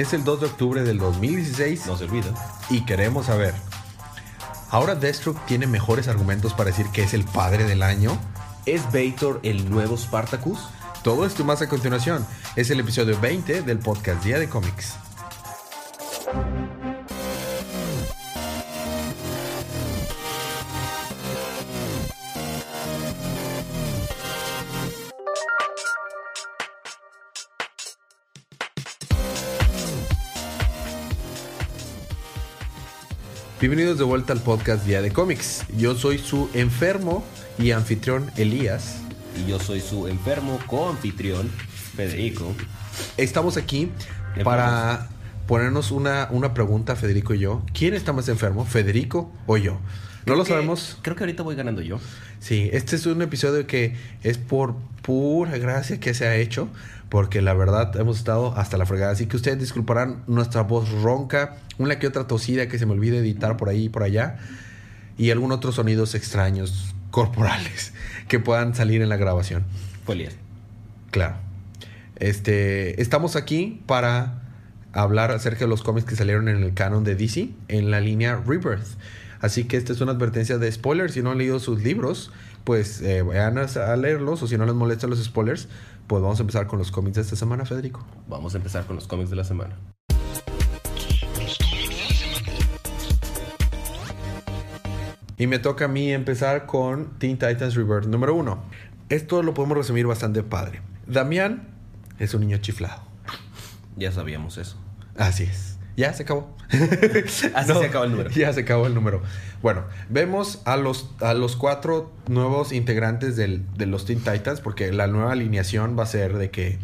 Es el 2 de octubre del 2016 No se olvida. y queremos saber. ¿Ahora Deathstroke tiene mejores argumentos para decir que es el padre del año? ¿Es Bator el nuevo Spartacus? Todo esto más a continuación. Es el episodio 20 del podcast Día de Cómics. Bienvenidos de vuelta al podcast Día de Cómics. Yo soy su enfermo y anfitrión Elías. Y yo soy su enfermo co-anfitrión, Federico. Estamos aquí para ponernos una, una pregunta, Federico y yo. ¿Quién está más enfermo, Federico o yo? No lo que- sabemos. Creo que ahorita voy ganando yo. Sí, este es un episodio que es por pura gracia que se ha hecho, porque la verdad hemos estado hasta la fregada. Así que ustedes disculparán nuestra voz ronca, una que otra tosida que se me olvide editar por ahí y por allá, y algún otros sonidos extraños corporales que puedan salir en la grabación. Fue Elías. Claro. Este, estamos aquí para hablar acerca de los cómics que salieron en el canon de DC en la línea Rebirth. Así que esta es una advertencia de spoilers. Si no han leído sus libros, pues eh, vayan a, a leerlos. O si no les molestan los spoilers, pues vamos a empezar con los cómics de esta semana, Federico. Vamos a empezar con los cómics de la semana. Y me toca a mí empezar con Teen Titans Rebirth número uno. Esto lo podemos resumir bastante padre. Damián es un niño chiflado. Ya sabíamos eso. Así es. Ya se acabó. Así se acabó el número. Ya se acabó el número. Bueno, vemos a los, a los cuatro nuevos integrantes del- de los Teen Titans, porque la nueva alineación va a ser de que eh,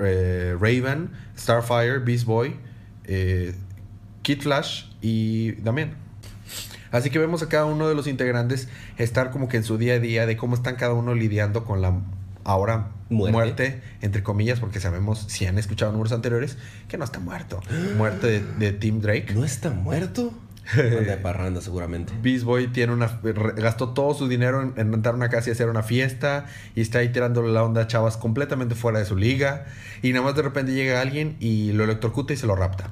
eh, Raven, Starfire, Beast Boy, eh, Kid Flash y Damián. Así que vemos a cada uno de los integrantes estar como que en su día a día de cómo están cada uno lidiando con la ahora Muerte. muerte, entre comillas, porque sabemos, si han escuchado números anteriores, que no está muerto. Muerte de, de Tim Drake. ¿No está muerto? Anda de parranda seguramente. Beast Boy tiene una, gastó todo su dinero en, en rentar una casa y hacer una fiesta y está ahí tirándole la onda a chavas completamente fuera de su liga y nada más de repente llega alguien y lo electrocuta y se lo rapta.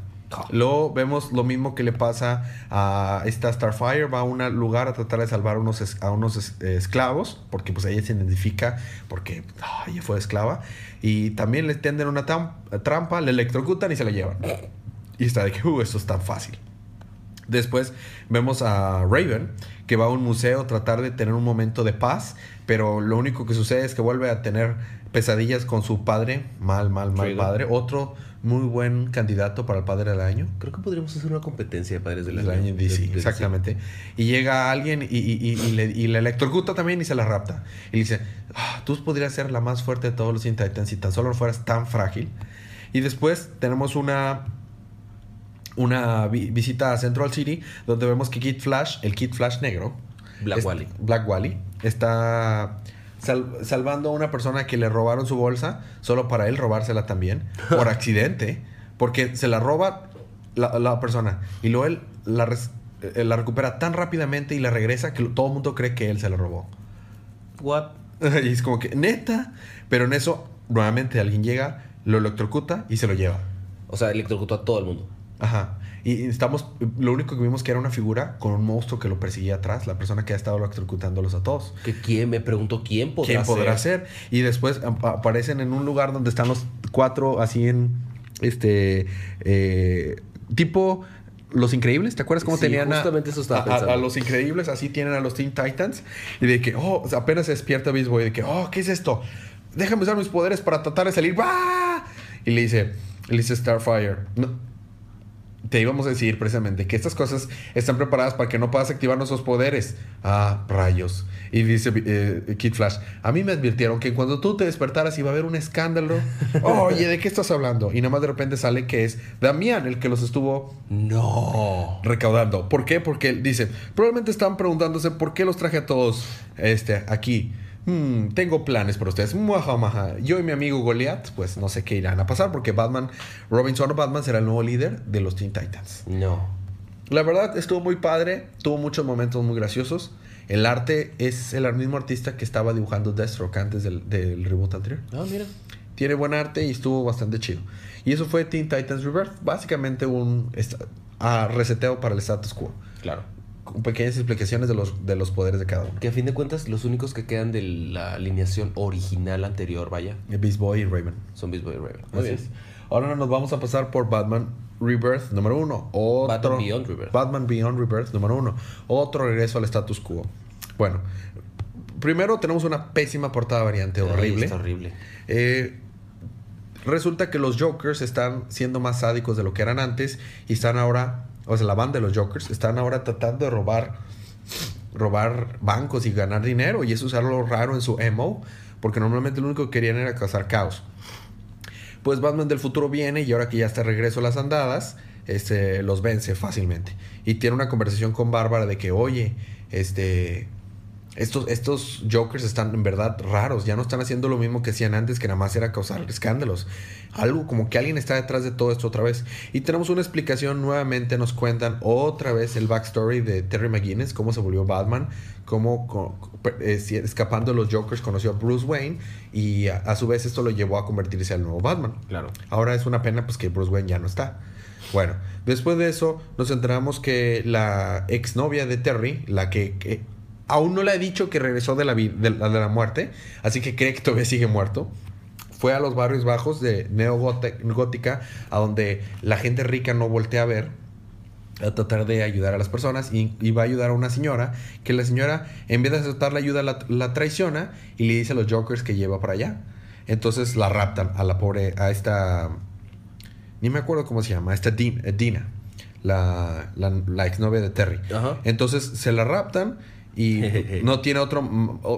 Luego vemos lo mismo que le pasa a esta Starfire, va a un lugar a tratar de salvar unos es- a unos es- eh, esclavos, porque pues ella se identifica porque ella fue esclava, y también le tienden una trampa, le electrocutan y se la llevan. Y está de que, uh, esto es tan fácil. Después vemos a Raven, que va a un museo a tratar de tener un momento de paz, pero lo único que sucede es que vuelve a tener pesadillas con su padre, mal, mal, mal padre. Otro muy buen candidato para el padre del año. Creo que podríamos hacer una competencia de padres del Del año. año DC, De- de- exactamente. Y llega alguien y, y, y- y le, y le electrocuta también y se la rapta. Y le dice, "Ah, tú podrías ser la más fuerte de todos los Teen Titans si tan solo no fueras tan frágil. Y después tenemos una, una vi- visita a Central City donde vemos que Kid Flash, el Kid Flash negro, Black Wally. Black Wally, está sal- salvando a una persona que le robaron su bolsa solo para él robársela también por accidente, porque se la roba la, la persona y luego él la, res- eh, la recupera tan rápidamente y la regresa que todo el mundo cree que él se la robó. What? y es como que, neta, pero en eso nuevamente alguien llega, lo electrocuta y se lo lleva. O sea, electrocutó a todo el mundo. Ajá. Y estamos, lo único que vimos que era una figura con un monstruo que lo perseguía atrás, la persona que ha estado electrocutándolos a todos. ¿Que ¿Quién? Me preguntó quién podrá ¿Quién podrá ser. ser? Y después ap- aparecen en un lugar donde están los cuatro así en este eh, tipo los increíbles, ¿te acuerdas cómo Sí, tenían a- justamente eso estaba a, a- pensando. a los increíbles? Así tienen a los Teen Titans y de que oh, apenas se despierta Beast Boy de que oh, ¿qué es esto? Déjame usar mis poderes para tratar de salir. ¡Ah! Y le dice, le dice Starfire, no, te íbamos a decir precisamente que estas cosas están preparadas para que no puedas activar nuestros poderes. Ah, rayos. Y dice eh, Kid Flash, a mí me advirtieron que cuando tú te despertaras iba a haber un escándalo. Oye, ¿de qué estás hablando? Y nada más de repente sale que es Damián el que los estuvo No. recaudando. ¿Por qué? Porque él dice, probablemente están preguntándose por qué los traje a todos este, aquí. Hmm, tengo planes para ustedes. Muaja. Yo y mi amigo Goliath, pues no sé qué irán a pasar porque Batman, Robinson o Batman será el nuevo líder de los Teen Titans. No. La verdad estuvo muy padre, tuvo muchos momentos muy graciosos. El arte es el mismo artista que estaba dibujando Deathstroke antes del, del reboot anterior. Ah, mira. tiene buen arte y estuvo bastante chido. Y eso fue Teen Titans Rebirth, básicamente un esta- ah, reseteo para el status quo. Claro. Con pequeñas explicaciones de los, de los poderes de cada uno. Que a fin de cuentas, los únicos que quedan de la alineación original anterior, vaya, Beast Boy y Raven. son Beast Boy y Raven. Así es. Ahora nos vamos a pasar por Batman Rebirth número uno. Otro, Batman Beyond Rebirth. Batman Beyond Rebirth número uno. Otro regreso al status quo. Bueno, primero tenemos una pésima portada variante horrible. está horrible. Eh, resulta que los Jokers están siendo más sádicos de lo que eran antes y están ahora, o sea, la banda de los Jokers están ahora tratando de robar, robar bancos y ganar dinero y eso es algo raro en su emo, porque normalmente lo único que querían era causar caos. Pues Batman del futuro viene y ahora que ya está regreso a las andadas, este, los vence fácilmente. Y tiene una conversación con Bárbara de que, oye, este, estos, estos Jokers están en verdad raros, ya no están haciendo lo mismo que hacían antes, que nada más era causar escándalos. Algo como que alguien está detrás de todo esto otra vez. Y tenemos una explicación, nuevamente nos cuentan otra vez el backstory de Terry McGuinness, cómo se volvió Batman, cómo eh, escapando de los Jokers conoció a Bruce Wayne y a, a su vez esto lo llevó a convertirse al nuevo Batman. Claro. Ahora es una pena pues que Bruce Wayne ya no está. Bueno, después de eso nos enteramos que la exnovia de Terry, la que, que aún no le ha dicho que regresó de la, de, la, de la muerte, así que cree que todavía sigue muerto, fue a los barrios bajos de Neogótica, a donde la gente rica no voltea a ver, a tratar de ayudar a las personas y, y va a ayudar a una señora que la señora en vez de aceptar la ayuda la, la traiciona y le dice a los jokers que lleva para allá. Entonces la raptan a la pobre a esta ni me acuerdo cómo se llama esta Din- eh, Dina la, la, la exnovia de Terry. Ajá. entonces se la raptan y no tiene otro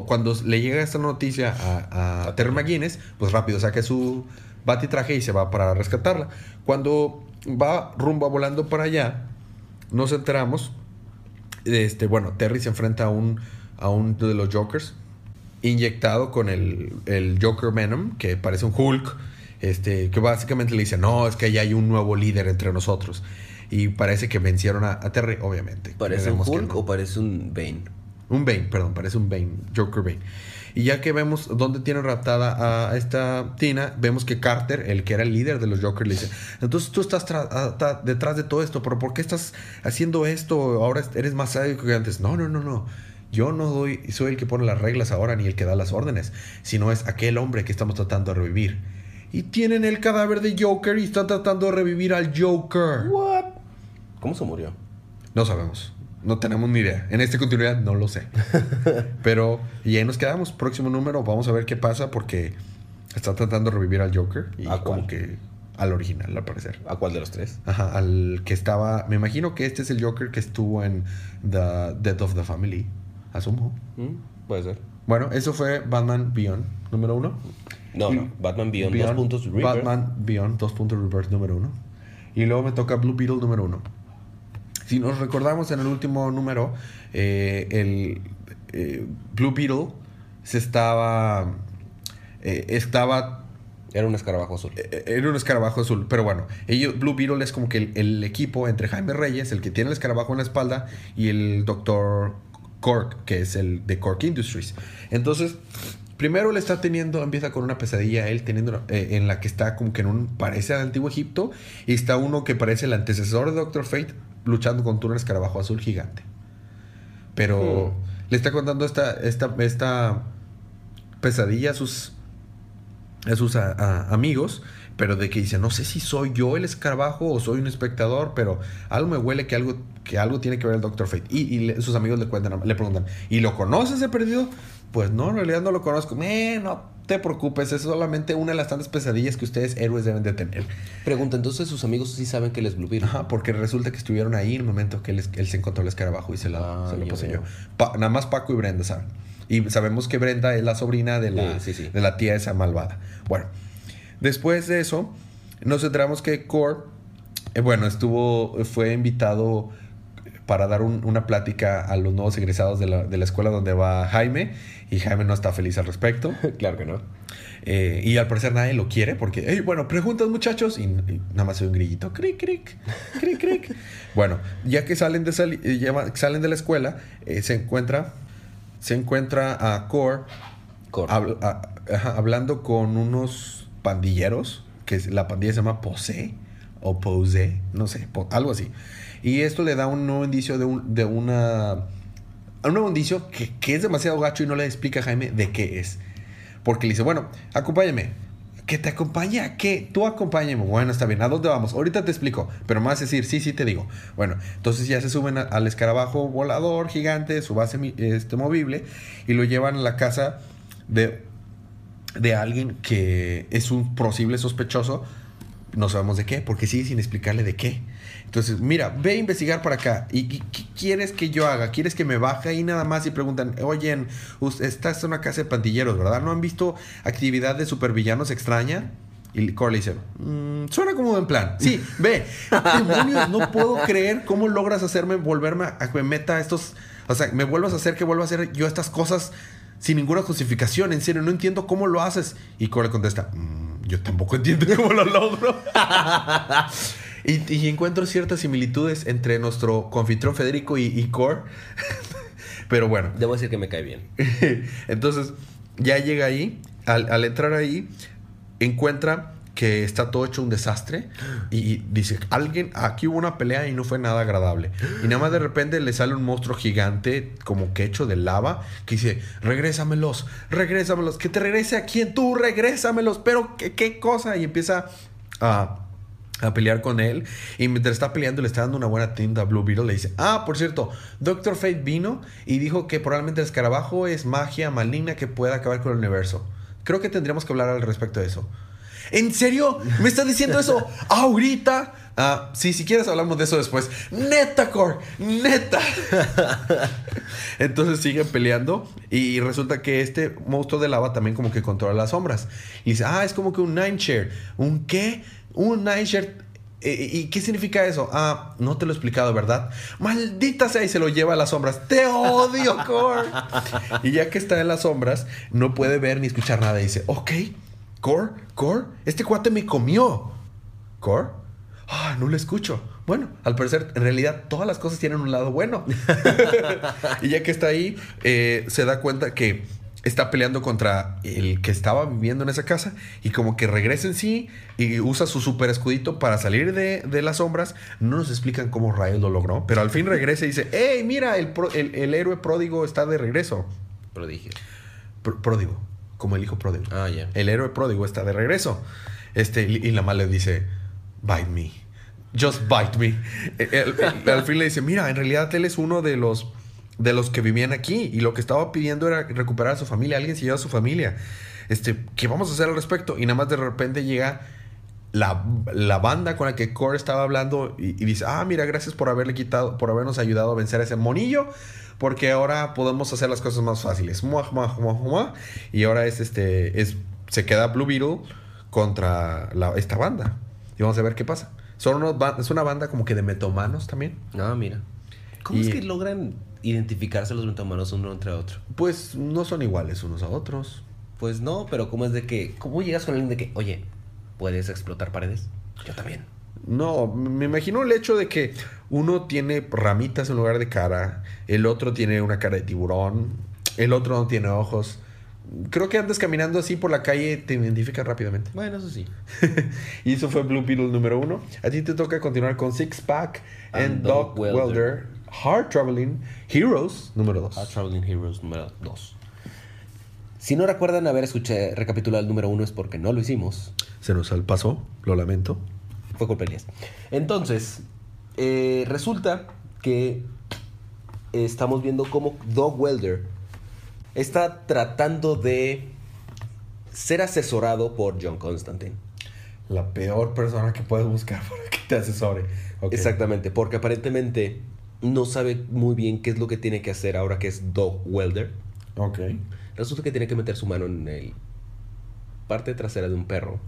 cuando le llega esta noticia a, a Terry McGuinness pues rápido saca su batitraje y se va para rescatarla cuando va rumbo a volando para allá nos enteramos este bueno Terry se enfrenta a un a un de los Jokers inyectado con el, el Joker Venom que parece un Hulk este que básicamente le dice no es que ya hay un nuevo líder entre nosotros y parece que vencieron a, a Terry obviamente ¿Parece un Hulk no. o parece un Bane? Un Bane, perdón, parece un Bane, Joker Bane. Y ya que vemos dónde tiene raptada a esta Tina, vemos que Carter, el que era el líder de los Jokers, le dice, entonces tú estás tra- a- ta- detrás de todo esto, pero ¿por qué estás haciendo esto? Ahora eres más sádico que antes. No, no, no, no. Yo no doy, soy el que pone las reglas ahora ni el que da las órdenes, sino es aquel hombre que estamos tratando de revivir. Y tienen el cadáver de Joker y están tratando de revivir al Joker. What? ¿Cómo se murió? No sabemos. No tenemos ni idea. En esta continuidad no lo sé. Pero, y ahí nos quedamos. Próximo número, vamos a ver qué pasa porque está tratando de revivir al Joker. Y ¿A como cuál? que al original, al parecer. ¿A cuál de los tres? Ajá, al que estaba. Me imagino que este es el Joker que estuvo en The Death of the Family. Asumo. Mm, Puede ser. Bueno, eso fue Batman Beyond, número uno. No, no. Batman Beyond, dos puntos Rebirth. Batman Beyond, dos puntos Rebirth, número uno. Y luego me toca Blue Beetle, número uno. Si nos recordamos en el último número, eh, el eh, Blue Beetle se estaba. eh, estaba. Era un escarabajo azul. Era un escarabajo azul, pero bueno, ellos, Blue Beetle es como que el, el equipo entre Jaime Reyes, el que tiene el escarabajo en la espalda, y el Dr. Cork, que es el de Cork Industries. Entonces, primero él está teniendo, empieza con una pesadilla, él teniendo, eh, en la que está como que en un, parece al antiguo Egipto, y está uno que parece el antecesor de Doctor Fate, luchando contra un escarabajo azul gigante. Pero le está contando esta, esta, esta pesadilla a sus, a sus a- a- amigos, pero de que dice, no sé si soy yo el escarabajo o soy un espectador, pero algo me huele que algo, que algo tiene que ver el Doctor Fate. Y, y le- sus amigos le cuentan, le preguntan, ¿y lo conoces he perdido? Pues no, en realidad no lo conozco. Eh, no te preocupes, es solamente una de las tantas pesadillas que ustedes héroes deben de tener. Pregunta, entonces sus amigos sí saben que él es Blue Beetle. Ajá, porque resulta que estuvieron ahí en el momento que él, se encontró el escarabajo y se lo, Ah, se lo ya poseyó. Pa- nada más Paco y Brenda saben. Y sabemos que Brenda es la sobrina de la, Sí, sí, sí. de la tía esa malvada. Bueno, después de eso, nos enteramos que Core, eh, bueno, estuvo, fue invitado para dar un- una plática a los nuevos egresados de la, de la escuela donde va Jaime. Y Jaime no está feliz al respecto. claro que no. Eh, y al parecer nadie lo quiere porque, "Ey, bueno, preguntas muchachos. Y, y nada más hay un grillito, cric, cric, cric, cric. bueno, ya que salen de, sali- eh, ya salen de la escuela, eh, se encuentra, se encuentra a Core a- ajá, hablando con unos pandilleros, que la pandilla se llama Pose o Pose, no sé, algo así. Y esto le da un nuevo indicio de, un, de una... Un nuevo indicio que, que es demasiado gacho y no le explica a Jaime de qué es. Porque le dice, bueno, acompáñame. ¿Que te acompañe a qué? Tú acompáñame. Bueno, está bien. ¿A dónde vamos? Ahorita te explico. Pero más decir, sí, sí te digo. Bueno, entonces ya se suben al escarabajo volador gigante, su base este, movible, y lo llevan a la casa de, de alguien que es un posible sospechoso. No sabemos de qué, porque sigue sin explicarle de qué. Entonces, mira, ve a investigar para acá. ¿Y qué quieres que yo haga? ¿Quieres que me baje ahí nada más y preguntan, oye, esta es una casa de pandilleros, ¿verdad? ¿No han visto actividad de supervillanos extraña? Y Cole dice, "Mm, suena como en plan. Sí, ve. Demonios, no puedo creer cómo logras hacerme volverme a que me meta estos... O sea, me vuelvas a hacer que vuelva a hacer yo estas cosas sin ninguna justificación. En serio, no entiendo cómo lo haces. Y Cole contesta, "Mm, yo tampoco entiendo cómo lo logro. y, y encuentro ciertas similitudes entre nuestro confitrón Federico y, y Core. Pero bueno, Debo decir que me cae bien. entonces, ya llega ahí, al, al entrar ahí, encuentra que está todo hecho un desastre y dice, alguien, aquí hubo una pelea y no fue nada agradable. Y nada más de repente le sale un monstruo gigante, como que hecho de lava, que dice, regrésamelos, regrésamelos, que te regrese a quien tú, regrésamelos, pero ¿qué, qué cosa? Y empieza a a pelear con él. Y mientras está peleando, le está dando una buena tinta a Blue Beetle. Le dice: Ah, por cierto, Doctor Fate vino y dijo que probablemente el escarabajo es magia maligna que puede acabar con el universo. Creo que tendríamos que hablar al respecto de eso. ¿En serio? ¿Me estás diciendo eso ahorita? Ah, sí, si quieres hablamos de eso después. Neta, Core, neta. Entonces siguen peleando y resulta que este monstruo de lava también como que controla las sombras. Y dice, ah, es como que un Nine Share. ¿Un qué? Un Nine Share. Eh, ¿Y qué significa eso? Ah, no te lo he explicado, ¿verdad? Maldita sea y se lo lleva a las sombras. Te odio, Core. y ya que está en las sombras, no puede ver ni escuchar nada. Y dice, ok, Core, Core, este cuate me comió. ¿Core? Ah, no lo escucho. Bueno, al parecer, en realidad, todas las cosas tienen un lado bueno. y ya que está ahí, eh, se da cuenta que está peleando contra el que estaba viviendo en esa casa y como que regresa en sí y usa su super escudito para salir de, de las sombras. No nos explican cómo Rayos lo logró, pero al fin regresa y dice, hey, mira, el, pro- el- el héroe pródigo está de regreso. Prodigio. Pr- pródigo, como el hijo pródigo. Ah, ya. El héroe pródigo está de regreso. Este, y la mamá le dice, bite me. Just bite me. Al fin le dice, mira, en realidad él es uno de los, de los que vivían aquí. Y lo que estaba pidiendo era recuperar a su familia. Alguien se lleva a su familia. Este, ¿qué vamos a hacer al respecto? Y nada más de repente llega la, la banda con la que Core estaba hablando y, y dice, ah, mira, gracias por haberle quitado, por habernos ayudado a vencer a ese monillo, porque ahora podemos hacer las cosas más fáciles. Mua, mua, mua, mua. Y ahora es este, es, se queda Blue Beetle contra la- esta banda. Y vamos a ver qué pasa. Son unos ba- es una banda como que de metomanos también. Ah, mira. ¿Cómo Y- es que logran identificarse los metahumanos uno entre otro? Pues no son iguales unos a otros. Pues no, pero ¿cómo es de que... ¿Cómo llegas con alguien de que, oye, ¿puedes explotar paredes? Yo también. No, me imagino el hecho de que uno tiene ramitas en lugar de cara, el otro tiene una cara de tiburón, el otro no tiene ojos. Creo que andas caminando así por la calle te identificas rápidamente. Bueno, eso sí. y eso fue Blue Beetle número uno. A ti te toca continuar con Six Pack and, And Dog Dog Welder. Welder. Hard Traveling Heroes número dos. A Traveling Heroes número 2. Si no recuerdan haber escuchado recapitulado el número 1 es porque no lo hicimos. Se nos pasó, lo lamento. Fue culpa de Elías. Entonces, eh, resulta que estamos viendo cómo Dog Welder está tratando de ser asesorado por John Constantine. La peor persona que puedes buscar para que te asesore. Exactamente, porque aparentemente no sabe muy bien qué es lo que tiene que hacer ahora que es Dog Welder. Ok. Resulta que tiene que meter su mano en el parte trasera de un perro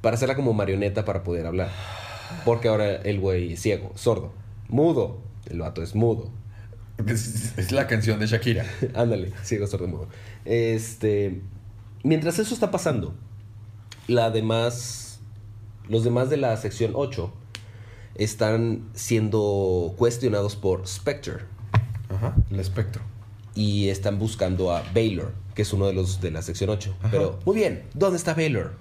para hacerla como marioneta para poder hablar. Porque ahora el güey es ciego, sordo, mudo. El vato es mudo. Es, es la canción de Shakira. Ándale, ciego, sordo, mudo. Este, mientras eso está pasando, la demás, los demás de la sección 8 están siendo cuestionados por Spectre Ajá, el espectro. y están buscando a Baylor, que es uno de los de la sección 8. Ajá. Pero, muy bien, ¿dónde está Baylor?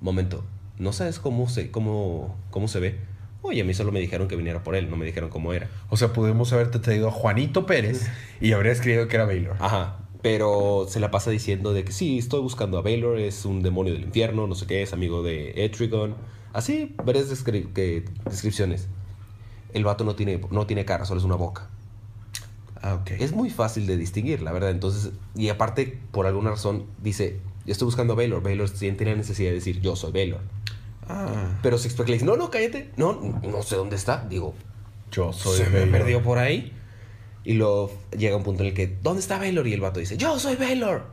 momento, ¿no sabes cómo se, cómo, cómo se ve? Oye, a mí solo me dijeron que viniera por él, no me dijeron cómo era. O sea, pudimos haberte traído a Juanito Pérez y habrías creído que era Baylor. Ajá. Pero se la pasa diciendo de que sí, estoy buscando a Baylor, es un demonio del infierno, no sé qué, es amigo de Etrigon. Así, varias descri- que- descripciones. El vato no tiene, no tiene cara, solo es una boca. Ah, ok. Es muy fácil de distinguir, la verdad. Entonces, y aparte, por alguna razón, dice, yo estoy buscando a Baylor. Baylor siente la necesidad de decir, yo soy Baylor. Ah, Pero Six Pack le dice, no, no, cállate. No, no sé dónde está. Digo, yo soy se me Baylor. perdió por ahí. Y luego llega un punto en el que, ¿dónde está Baylor? Y el vato dice, yo soy Baylor.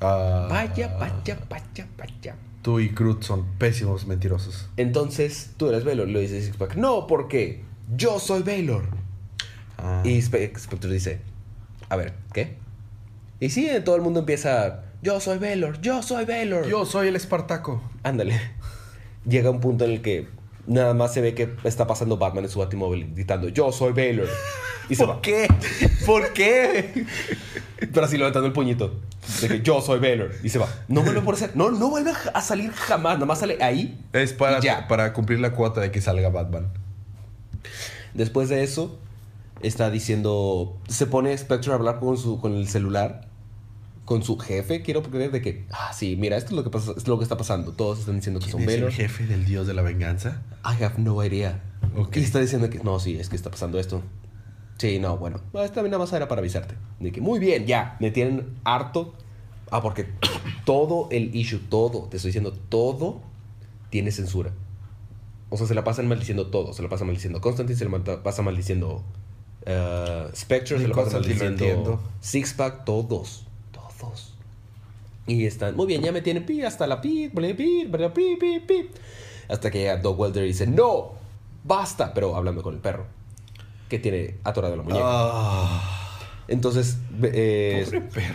Ah, Vaya, vaya, vaya, vaya. Tú y Cruz son pésimos mentirosos. Entonces, tú eres Baylor. Le dice Six Pack, no, porque yo soy Baylor. Ah. Y Spe- Spectre dice, a ver, ¿qué? Y sí, todo el mundo empieza, yo soy Baylor, yo soy Baylor. Yo soy el Espartaco. Ándale. Llega un punto en el que nada más se ve que está pasando Batman en su batimóvil gritando, yo soy Baylor. Y se va. qué? ¿Por qué? Pero así levantando el puñito. De que yo soy Baylor. Y se va. No vuelve por ser. No, no vuelve a salir jamás. Nada más sale ahí. Es para, Ya. para cumplir la cuota de que salga Batman. Después de eso, está diciendo. Se pone Spectre a hablar con, su, con el celular. Con su jefe, quiero creer de que. Ah, sí, mira, esto es lo que, pasa, es lo que está pasando. Todos están diciendo que ¿Quién son es Baylor. el jefe del dios de la venganza? I have no idea. Ok. Y está diciendo que no, sí, es que está pasando esto. Sí, no, bueno. Esta nada más era para avisarte. De que muy bien, ya. Me tienen harto. Ah, porque todo el issue, todo, te estoy diciendo, todo tiene censura. O sea, se la pasan maldiciendo todo. Se la pasan maldiciendo Constantine, se la pasa maldiciendo eh, Spectre, se la pasa Constantine lo maldiciendo. Sixpack, todos. Todos. Y están, muy bien, ya me tienen pi, hasta la pi, pi, pi, pi, pi, pi, pi. Hasta que llega Doug Welder y dice, no, basta, pero hablando con el perro, que tiene atorado la muñeca. Ah, Entonces, eh, pobre perro.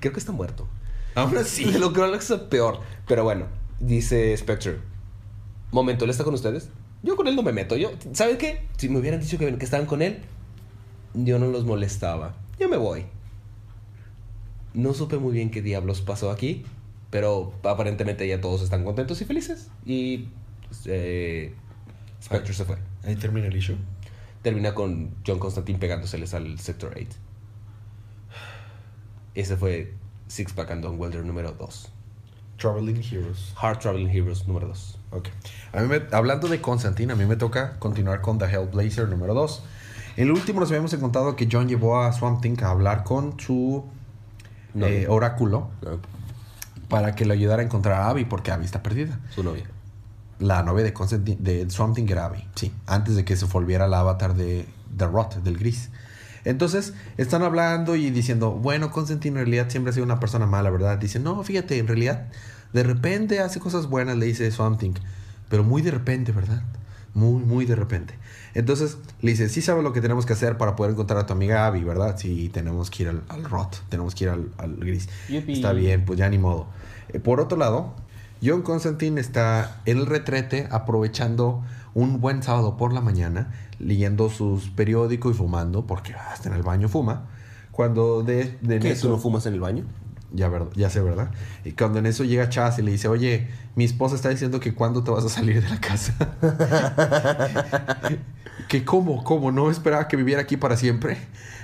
creo que está muerto. Aún así. Lo que lo que es peor. Pero bueno, dice Spectre, momento, ¿él está con ustedes? Yo con él no me meto. Yo, ¿Saben qué? Si me hubieran dicho que, que estaban con él, yo no los molestaba. Yo me voy. No supe muy bien qué diablos pasó aquí, pero aparentemente ya todos están contentos y felices. Y eh, Spectre se fue. Ahí termina el issue. Termina con John Constantine pegándoseles al Sector 8. Ese fue Six Pack and Don Welder número 2. Traveling Heroes. Hard Traveling Heroes número 2. Ok. A mí me- hablando de Constantine, a mí me toca continuar con The Hellblazer número 2. En el último nos habíamos encontrado que John llevó a Swamp Thing a hablar con su No. eh, oráculo para que le ayudara a encontrar a Abby porque Abby está perdida. Su novia. La novia de, Constantine, de Swamp Thing era Abby, sí, antes de que se volviera la avatar de, de Rot, del gris. Entonces están hablando y diciendo, bueno, Constantine en realidad siempre ha sido una persona mala, ¿verdad? Dice, no, fíjate, en realidad de repente hace cosas buenas, le dice Swamp Thing, pero muy de repente, ¿verdad? Muy, muy de repente. Entonces le dice, sí sabe lo que tenemos que hacer para poder encontrar a tu amiga Abby, ¿verdad? Sí, tenemos que ir al, al Rot, tenemos que ir al, al gris. Yupi. Está bien, pues ya ni modo. Eh, por otro lado, John Constantine está en el retrete aprovechando un buen sábado por la mañana, leyendo sus periódicos y fumando, porque hasta en el baño fuma. Cuando de, de eso- ¿Tú no fumas en el baño? Ya, ver- ya sé, ¿verdad? Y cuando en eso llega Chaz y le dice, oye, mi esposa está diciendo que cuándo te vas a salir de la casa. que cómo, cómo, no esperaba que viviera aquí para siempre.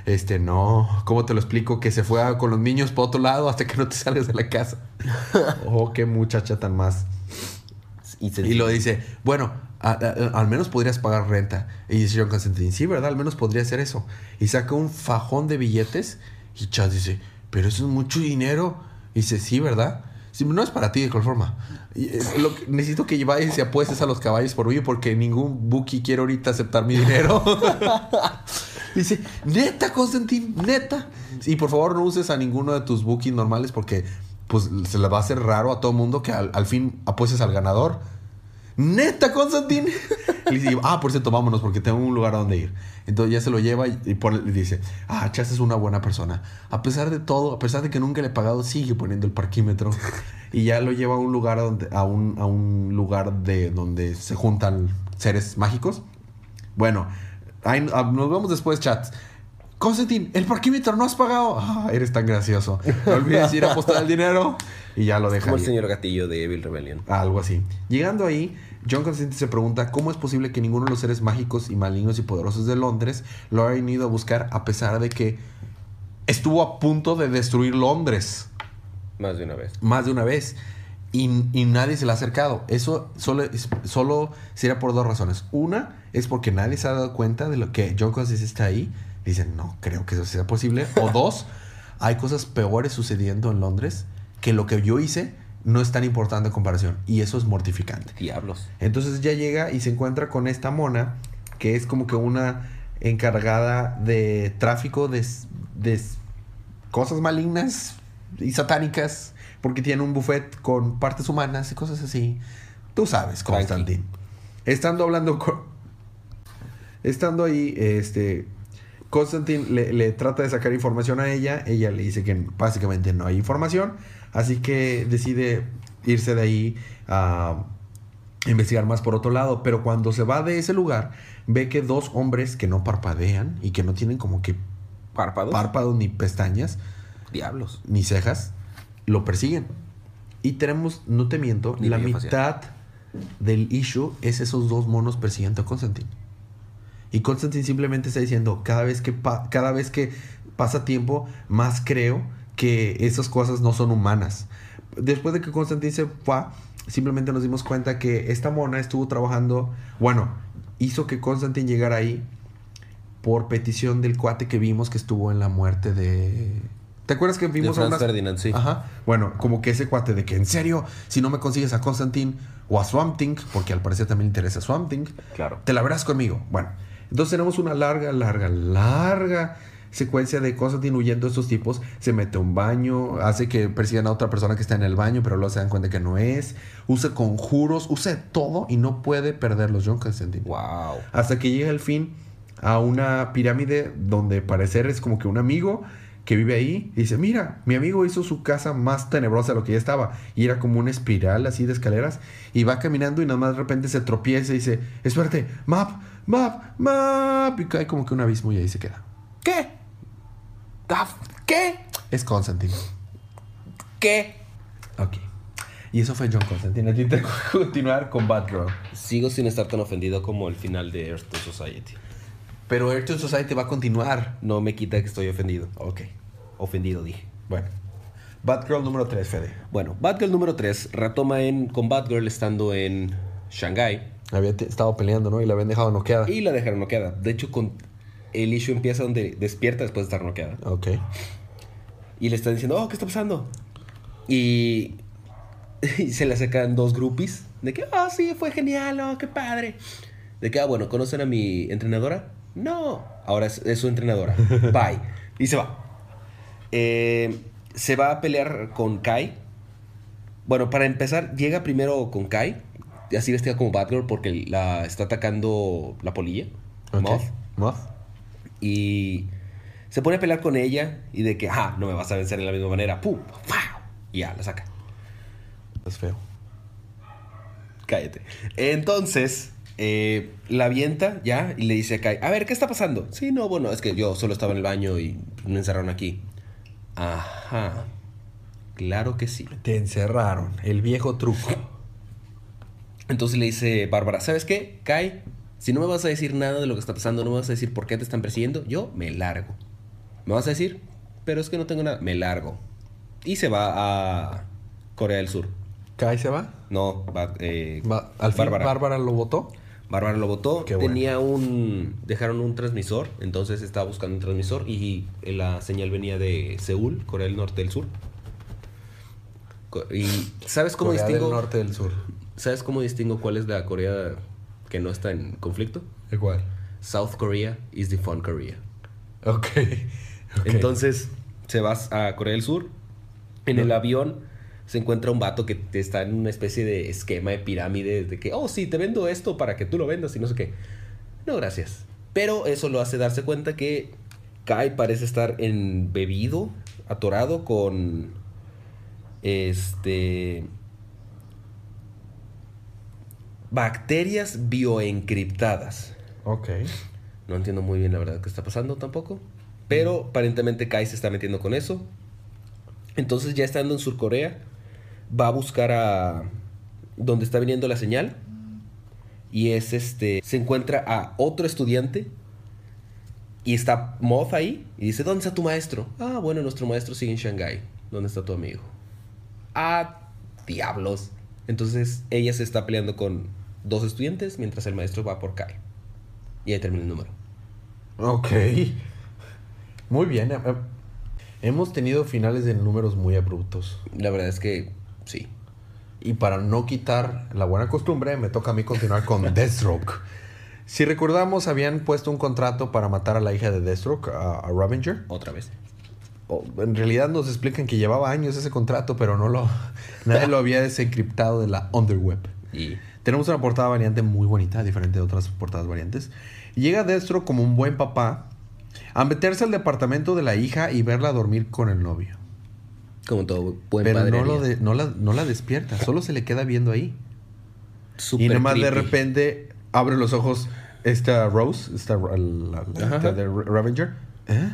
Este, no, ¿cómo te lo explico? Que se fue a- con los niños por otro lado hasta que no te salgas de la casa. oh, qué muchacha tan más. Y, lo dice, bueno, a- a- al menos podrías pagar renta. Y dice John Constantine, sí, ¿verdad? Al menos podría hacer eso. Y saca un fajón de billetes. Y Chaz dice, pero eso es mucho dinero. Y dice, sí, ¿verdad? No es para ti de cualquier forma. Eh, necesito que vayas y apuestes a los caballos por mí porque ningún Buki quiere ahorita aceptar mi dinero. Dice, neta, Constantine, neta. Y por favor no uses a ninguno de tus bookies normales porque pues se le va a hacer raro a todo mundo que al, al fin apuestes al ganador. Neta, Constantine. Y dice, ah, por cierto, vámonos porque tengo un lugar a donde ir. Entonces ya se lo lleva y, y pone- y dice, ah, Chas es una buena persona. A pesar de todo, a pesar de que nunca le he pagado, sigue poniendo el parquímetro. Y ya lo lleva a un lugar a, donde, a, un, a un lugar de donde se juntan seres mágicos. Bueno, ahí- ah, nos vemos después, chats. Constantine, el parquímetro no has pagado. Ah, eres tan gracioso. No olvides ir a apostar el dinero. Y ya lo deja. Como el señor gatillo de Evil Rebellion. Algo así. Llegando ahí, John Constantine se pregunta cómo es posible que ninguno de los seres mágicos y malignos y poderosos de Londres lo hayan ido a buscar a pesar de que estuvo a punto de destruir Londres Más de una vez. más de una vez y, y nadie se le ha acercado. Eso solo, solo sería por dos razones. Una es porque nadie se ha dado cuenta de lo que John Constantine está ahí. Dicen, no creo que eso sea posible. O dos, hay cosas peores sucediendo en Londres que lo que yo hice no es tan importante en comparación. Y eso es mortificante. Diablos. Entonces ya llega y se encuentra con esta mona, que es como que una encargada de tráfico de, de cosas malignas y satánicas, porque tiene un buffet con partes humanas y cosas así. Tú sabes, Tranqui. Constantine. Estando hablando con... Estando ahí, este... Constantine le, le trata de sacar información a ella. Ella le dice que básicamente no hay información. Así que decide irse de ahí a investigar más por otro lado. Pero cuando se va de ese lugar, ve que dos hombres que no parpadean y que no tienen como que ¿Párpados? párpados ni pestañas Diablos. ni cejas, lo persiguen. Y tenemos, no te miento, Ni la facial. mitad del issue es esos dos monos persiguiendo a Constantine. Y Constantine simplemente está diciendo, cada vez que, cada vez que pasa tiempo, más creo que esas cosas no son humanas. Después de que Constantine se fue, simplemente nos dimos cuenta que esta mona estuvo trabajando, bueno, hizo que Constantine llegara ahí por petición del cuate que vimos que estuvo en la muerte de... ¿Te acuerdas que De vimos a Franz unas- Ferdinand, sí. Ajá. Bueno, como que ese cuate de que en serio, si no me consigues a Constantine o a Swamp Thing, porque al parecer también le interesa Swamp Thing, Claro. te la verás conmigo. Bueno, entonces tenemos una larga, larga, larga secuencia de Constantine huyendo de estos tipos. Se mete a un baño, hace que persigan a otra persona que está en el baño, pero luego se dan cuenta que no es. Usa conjuros, usa todo y no puede perderlos, John Constantine. Wow. Hasta que llega al fin a una pirámide donde parecer es como que un amigo que vive ahí y dice, mira, mi amigo hizo su casa más tenebrosa de lo que ya estaba. Y era como una espiral así de escaleras. Y va caminando y nada más de repente se tropieza y dice, espérate, map, map, map. Y cae como que un abismo y ahí se queda. ¿Qué? Ah, ¿Qué? Es Constantine. ¿Qué? Ok. Y eso fue John Constantine. A ti te continuar con Batgirl. Sigo sin estar tan ofendido como el final de Earth to Society. Pero Earth to Society va a continuar. No me quita que estoy ofendido. Ok. Ofendido, dije. Bueno. Batgirl número 3, Fede. Bueno, Batgirl número 3 retoma en, con Batgirl estando en Shanghai Había estado peleando, ¿no? Y la habían dejado noqueada. y la dejaron noqueada. De hecho, con el issue empieza donde despierta después de estar noqueada. Ok. Y le están diciendo, oh, ¿qué está pasando? Y, y se le acercan dos groupies de que, oh, sí, fue genial, oh, qué padre. De que, ah, bueno, ¿conocen a mi entrenadora? No. Ahora es, es su entrenadora. Bye. Y se va. Eh, se va a pelear con Kai. Bueno, para empezar, llega primero con Kai, así vestida como Batgirl, porque la está atacando la polilla. Moth. Moth. Y se pone a pelear con ella y de que, ah, no me vas a vencer de la misma manera. ¡Pum! ¡Fau! Y ya, la saca. Es feo. Cállate. Entonces, eh, la avienta ya y le dice a Kai, a ver, ¿qué está pasando? Sí, no, bueno, es que yo solo estaba en el baño y me encerraron aquí. Ajá. Claro que sí. Te encerraron. El viejo truco. Entonces le dice Bárbara, ¿sabes qué? Kai, si no me vas a decir nada de lo que está pasando, no me vas a decir por qué te están persiguiendo, yo me largo. ¿Me vas a decir? Pero es que no tengo nada. Me largo. Y se va a Corea del Sur. ¿Kai se va? No, va, eh, Va- Al fin Bárbara. Bárbara. lo votó. Bárbara lo votó. Qué bueno. Tenía un. Dejaron un transmisor. Entonces estaba buscando un transmisor. Y la señal venía de Seúl, Corea del Norte del Sur. Y ¿sabes cómo Corea distingo? del norte del sur. ¿Sabes cómo distingo cuál es la Corea que no está en conflicto? Igual. South Korea is the fun Korea. Ok. Ok. Entonces se va a Corea del Sur. En No. el avión se encuentra un vato que está en una especie de esquema de pirámide de que, oh, sí, te vendo esto para que tú lo vendas y no sé qué. No, gracias. Pero eso lo hace darse cuenta que Kai parece estar embebido, atorado con este bacterias bioencriptadas. Ok. No entiendo muy bien la verdad qué está pasando tampoco. Pero aparentemente Kai se está metiendo con eso. Entonces ya estando en Surcorea, va a buscar a donde está viniendo la señal. Y es este. Se encuentra a otro estudiante. Y está Moth ahí. Y dice: ¿Dónde está tu maestro? Ah, bueno, nuestro maestro sigue en Shanghai. ¿Dónde está tu amigo? Ah, diablos. Entonces ella se está peleando con dos estudiantes mientras el maestro va por Kai. Y ahí termina el número. Ok. Muy bien. eh, eh, Hemos tenido finales de números muy abruptos. La verdad es que sí. Y para no quitar la buena costumbre, me toca a mí continuar con Deathstroke. Si recordamos, habían puesto un contrato para matar a la hija de Deathstroke, a, a Ravager. Otra vez. En realidad nos explican que llevaba años ese contrato, pero no lo, nadie lo había desencriptado de la underweb. Y Tenemos una portada variante muy bonita, diferente de otras portadas variantes. Llega Destro como un buen papá a meterse al departamento de la hija y verla dormir con el novio. como todo buen Pero padre. no, lo de- no, la, no la despierta, solo se le queda viendo ahí. Y nomás de creepy. repente abre los ojos esta Rose, esta, la- la- esta de Ravager, ¿eh?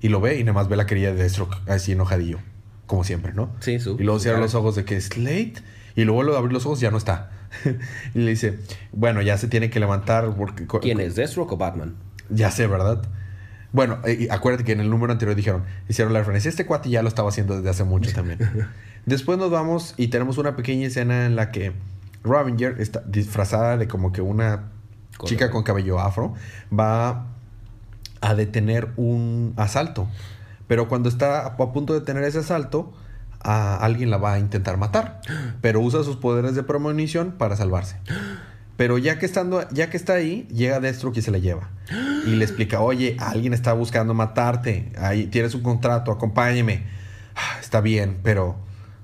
Y lo ve y nada más ve la querida de Deathstroke así enojadillo, como siempre, ¿no? Sí, su- Y luego cierra los ojos de que es late y luego vuelve a abrir los ojos y ya no está. y le dice, bueno, ya se tiene que levantar porque... ¿Quién es? ¿Deathstroke o Batman? Ya sé, ¿verdad? Bueno, eh, acuérdate que en el número anterior dijeron, hicieron la referencia, este cuate ya lo estaba haciendo desde hace mucho también. Después nos vamos y tenemos una pequeña escena en la que Ravenger está disfrazada de como que una chica con cabello afro va a detener un asalto. Pero cuando está a punto de detener ese asalto, alguien la va a intentar matar. Pero usa sus poderes de premonición para salvarse. Pero ya que, estando, ya que está ahí, llega Deathstroke y se la lleva. Y le explica, oye, alguien está buscando matarte. Ahí tienes un contrato, acompáñeme. "Ah, Está bien, pero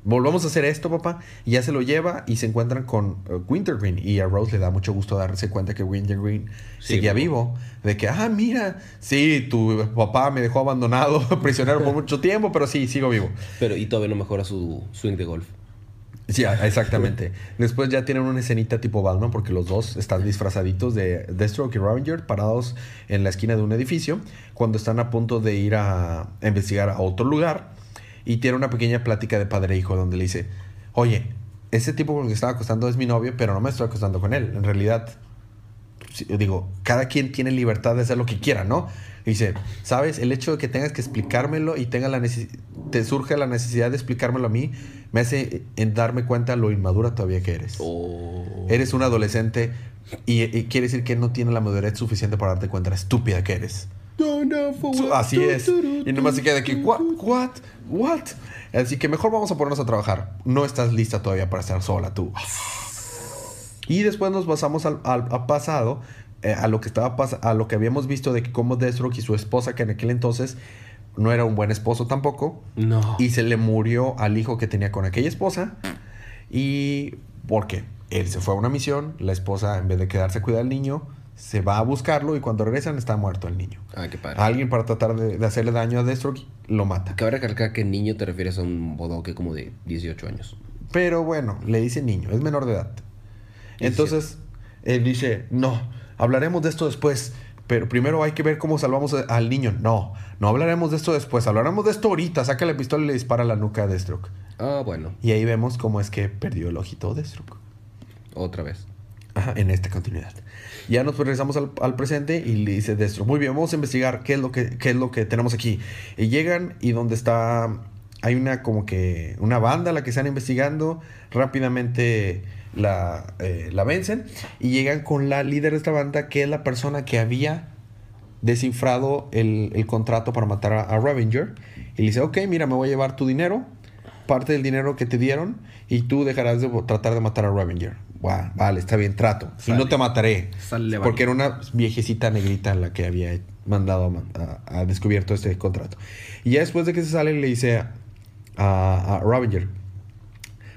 volvamos a hacer esto, papá. Y ya se lo lleva y se encuentran con eh, Wintergreen. Y a Rose le da mucho gusto darse cuenta que Wintergreen Sí, seguía vivo. De que, ah, mira, sí, tu papá me dejó abandonado, prisionero por mucho tiempo, pero sí, sigo vivo. Pero y todavía no mejora su swing de golf. Sí, a- exactamente. Después ya tienen una escenita tipo Batman porque los dos están disfrazaditos de Deathstroke y Ravager parados en la esquina de un edificio cuando están a punto de ir a investigar a otro lugar y tiene una pequeña plática de padre e hijo donde le dice, oye, ese tipo con el que estaba acostando es mi novio, pero no me estoy acostando con él. En realidad, digo, cada quien tiene libertad de hacer lo que quiera, ¿no? Y dice, ¿sabes? El hecho de que tengas que explicármelo y tenga la te surge la necesidad de explicármelo a mí, me hace en darme cuenta lo inmadura todavía que eres. Oh. Eres un adolescente y, y quiere decir que no tiene la madurez suficiente para darte cuenta de la estúpida que eres. Así es. Y nomás se queda aquí, what, what, what. Así que mejor vamos a ponernos a trabajar. No estás lista todavía para estar sola tú. Y después nos pasamos al, pasado, eh, a lo que estaba a lo que habíamos visto de que cómo Deathstroke y su esposa, que en aquel entonces no era un buen esposo tampoco, No. y se le murió al hijo que tenía con aquella esposa. Y porque él se fue a una misión, la esposa en vez de quedarse a cuidar al niño, se va a buscarlo y cuando regresan está muerto el niño. Ah, qué padre. Alguien para tratar de, de hacerle daño a Deathstroke lo mata. Cabe recalcar que niño te refieres a un bodoque como de 18 años. Pero bueno, le dice niño, es menor de edad. Es Entonces, él dice, no, hablaremos de esto después, pero primero hay que ver cómo salvamos al niño. No, no hablaremos de esto después, hablaremos de esto ahorita. Saca la pistola y le dispara la nuca a Deathstroke. Ah, bueno. Y ahí vemos cómo es que perdió el ojito Deathstroke. Otra vez. Ajá, en esta continuidad. Ya nos regresamos al, presente y le dice Destro, muy bien, vamos a investigar qué es lo que, qué es lo que tenemos aquí. Y llegan y donde está, hay una como que, una banda a la que están investigando, rápidamente la, eh, la vencen y llegan con la líder de esta banda, que es la persona que había descifrado el, el contrato para matar a, a Ravager. Y le dice, ok, mira, me voy a llevar tu dinero, parte del dinero que te dieron, y tú dejarás de tratar de matar a Ravager. Vale, está bien, trato. Y Sale. no te mataré. Sale, porque era una viejecita negrita la que había mandado a, a- a descubierto este contrato. Y ya después de que se sale, le dice a, a, a Ravager,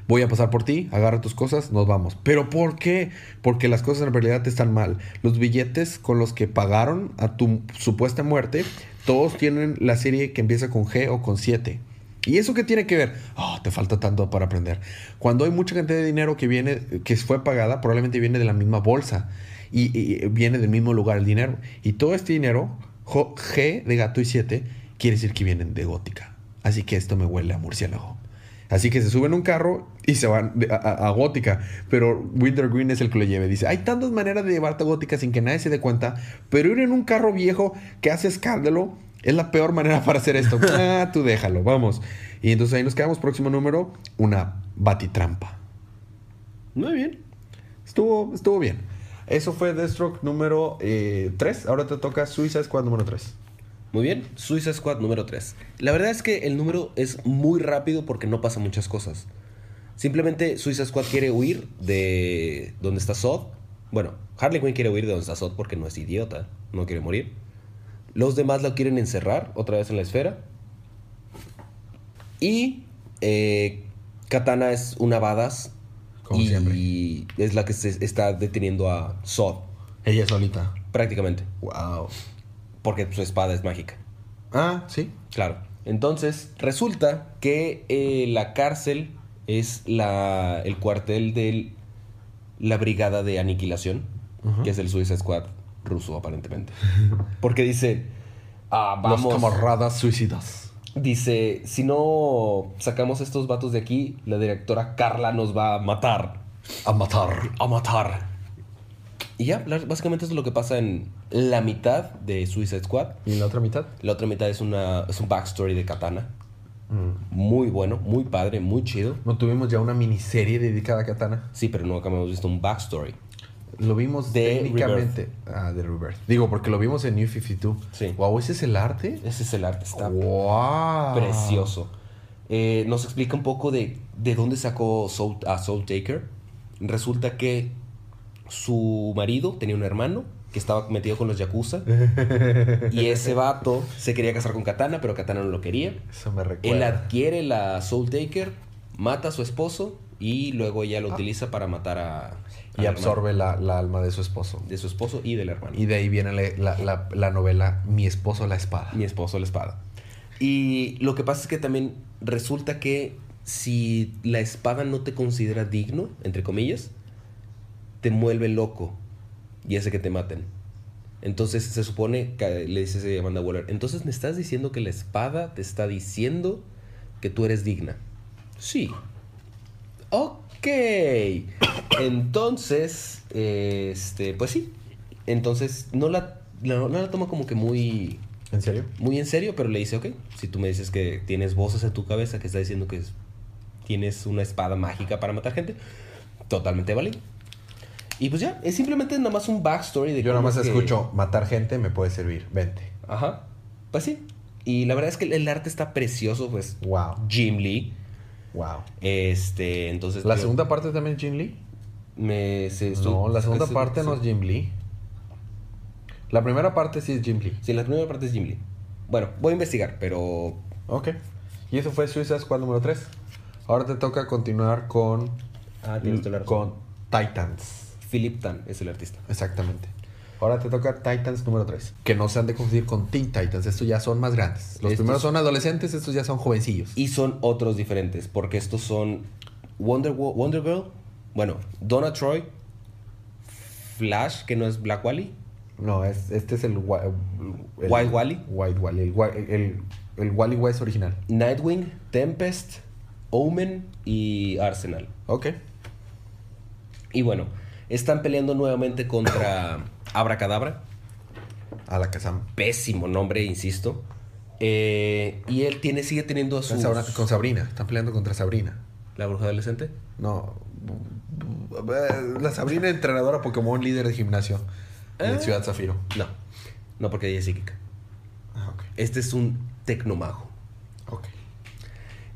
voy a pasar por ti, agarra tus cosas, nos vamos. ¿Pero por qué? Porque las cosas en realidad están mal. Los billetes con los que pagaron a tu supuesta muerte, todos tienen la serie que empieza con G o con 7. ¿Y eso qué tiene que ver? Oh, te falta tanto para aprender. Cuando hay mucha cantidad de dinero que viene, que fue pagada, probablemente viene de la misma bolsa y, viene del mismo lugar el dinero. Y todo este dinero G de gato y 7 quiere decir que vienen de gótica. Así que esto me huele a murciélago. Así que se suben un carro y se van a gótica. Pero Wintergreen es el que lo lleve. Dice, hay tantas maneras de llevarte a gótica sin que nadie se dé cuenta. Pero ir en un carro viejo que hace escándalo es la peor manera para hacer esto. ah, tú déjalo, vamos. Y entonces ahí nos quedamos. Próximo número, una batitrampa. Muy bien. Estuvo, estuvo bien. Eso fue Deathstroke número 3. Ahora te toca Suiza Squad número 3. Muy bien, Suiza Squad número 3. La verdad es que el número es muy rápido porque no pasa muchas cosas. Simplemente Suiza Squad quiere huir de donde está Sod. Bueno, Harley Quinn quiere huir de donde está Sod porque no es idiota, no quiere morir. Los demás la quieren encerrar otra vez en la esfera. Y eh, Katana es una badass. Como y siempre. es la que se está deteniendo a Sod, Ella solita. prácticamente. Wow. Porque su espada es mágica. Ah, sí. Claro. Entonces, resulta que eh, la cárcel es la, el cuartel de la brigada de aniquilación, que es el Suicide Squad ruso, aparentemente. Porque dice, ah, Los vamos, camaradas suicidas. dice, si no sacamos estos vatos de aquí, la directora Carla nos va a matar. A matar. A matar. Y ya, básicamente eso es lo que pasa en la mitad de Suicide Squad. ¿Y la otra mitad? La otra mitad es, una, es un backstory de Katana. Mm. Muy bueno, muy padre, muy chido. ¿No tuvimos ya una miniserie dedicada a Katana? Sí, pero nunca hemos visto un backstory. Lo vimos De técnicamente. Ah, de Rebirth. Digo, porque lo vimos en New 52. Sí. Wow, ¿ese es el arte? Ese es el arte, está wow. precioso. Eh, nos explica un poco de, de dónde sacó Soul, a Soul Taker. Resulta que su marido tenía un hermano que estaba metido con los Yakuza. y ese vato se quería casar con Katana, pero Katana no lo quería. Eso me Él recuerda. adquiere la Soul Taker, mata a su esposo y luego ella Ah. lo utiliza para matar a... Y al absorbe la, la alma de su esposo. De su esposo y del hermano. Y de ahí viene la, la- la- la novela Mi esposo la espada. mi esposo la espada. Y lo que pasa es que también resulta que si la espada no te considera digno, entre comillas, te mueve loco y hace que te maten. Entonces se supone que le dices a Amanda Waller, entonces me estás diciendo que la espada te está diciendo que tú eres digna. Sí. Ok. Entonces, este, pues sí. Entonces no la, no, no la toma como que muy ¿En serio? muy en serio, pero le dice, ok, si tú me dices que tienes voces en tu cabeza que está diciendo que es- tienes una espada mágica para matar gente, totalmente válido. Y pues ya, es simplemente nada más un backstory de Yo nada más que- escucho matar gente me puede servir. Vente. Ajá, pues sí. Y la verdad es que el arte está precioso, pues Wow. Jim Lee. Wow. Este, entonces... ¿La yo- segunda parte también es Jim Lee? Me, se- No, la segunda parte no es Jim Lee. La primera parte sí es Jim Lee. Sí, la primera parte es Jim Lee. Bueno, voy a investigar, pero... Ok. Y eso fue Suicide Squad número 3. Ahora te toca continuar con, Ah, tienes con Titans. Philip Tan es el artista. Exactamente. Ahora te toca Titans número 3. Que no se han de confundir con Teen Titans. Estos ya son más grandes. Los Estos- primeros son adolescentes, estos ya son jovencillos. Y son otros diferentes, porque estos son Wonder, Wo- Wonder Girl, bueno, Donna Troy, Flash, que no es Black Wally, No, es, este es el, White Wally. White Wally. El, el, el Wally West original. Nightwing, Tempest, Omen y Arsenal. Ok. Y bueno, están peleando nuevamente contra Abracadabra, A la casa. pésimo nombre, insisto. Eh, y él tiene, sigue teniendo a Con sus... Sabrina, con Sabrina. Están peleando contra Sabrina. ¿La bruja adolescente? No. La Sabrina, entrenadora Pokémon, líder de gimnasio en Ah. Ciudad Zafiro. No, no porque ella es psíquica. Ah. Este es un tecnomago. Ok.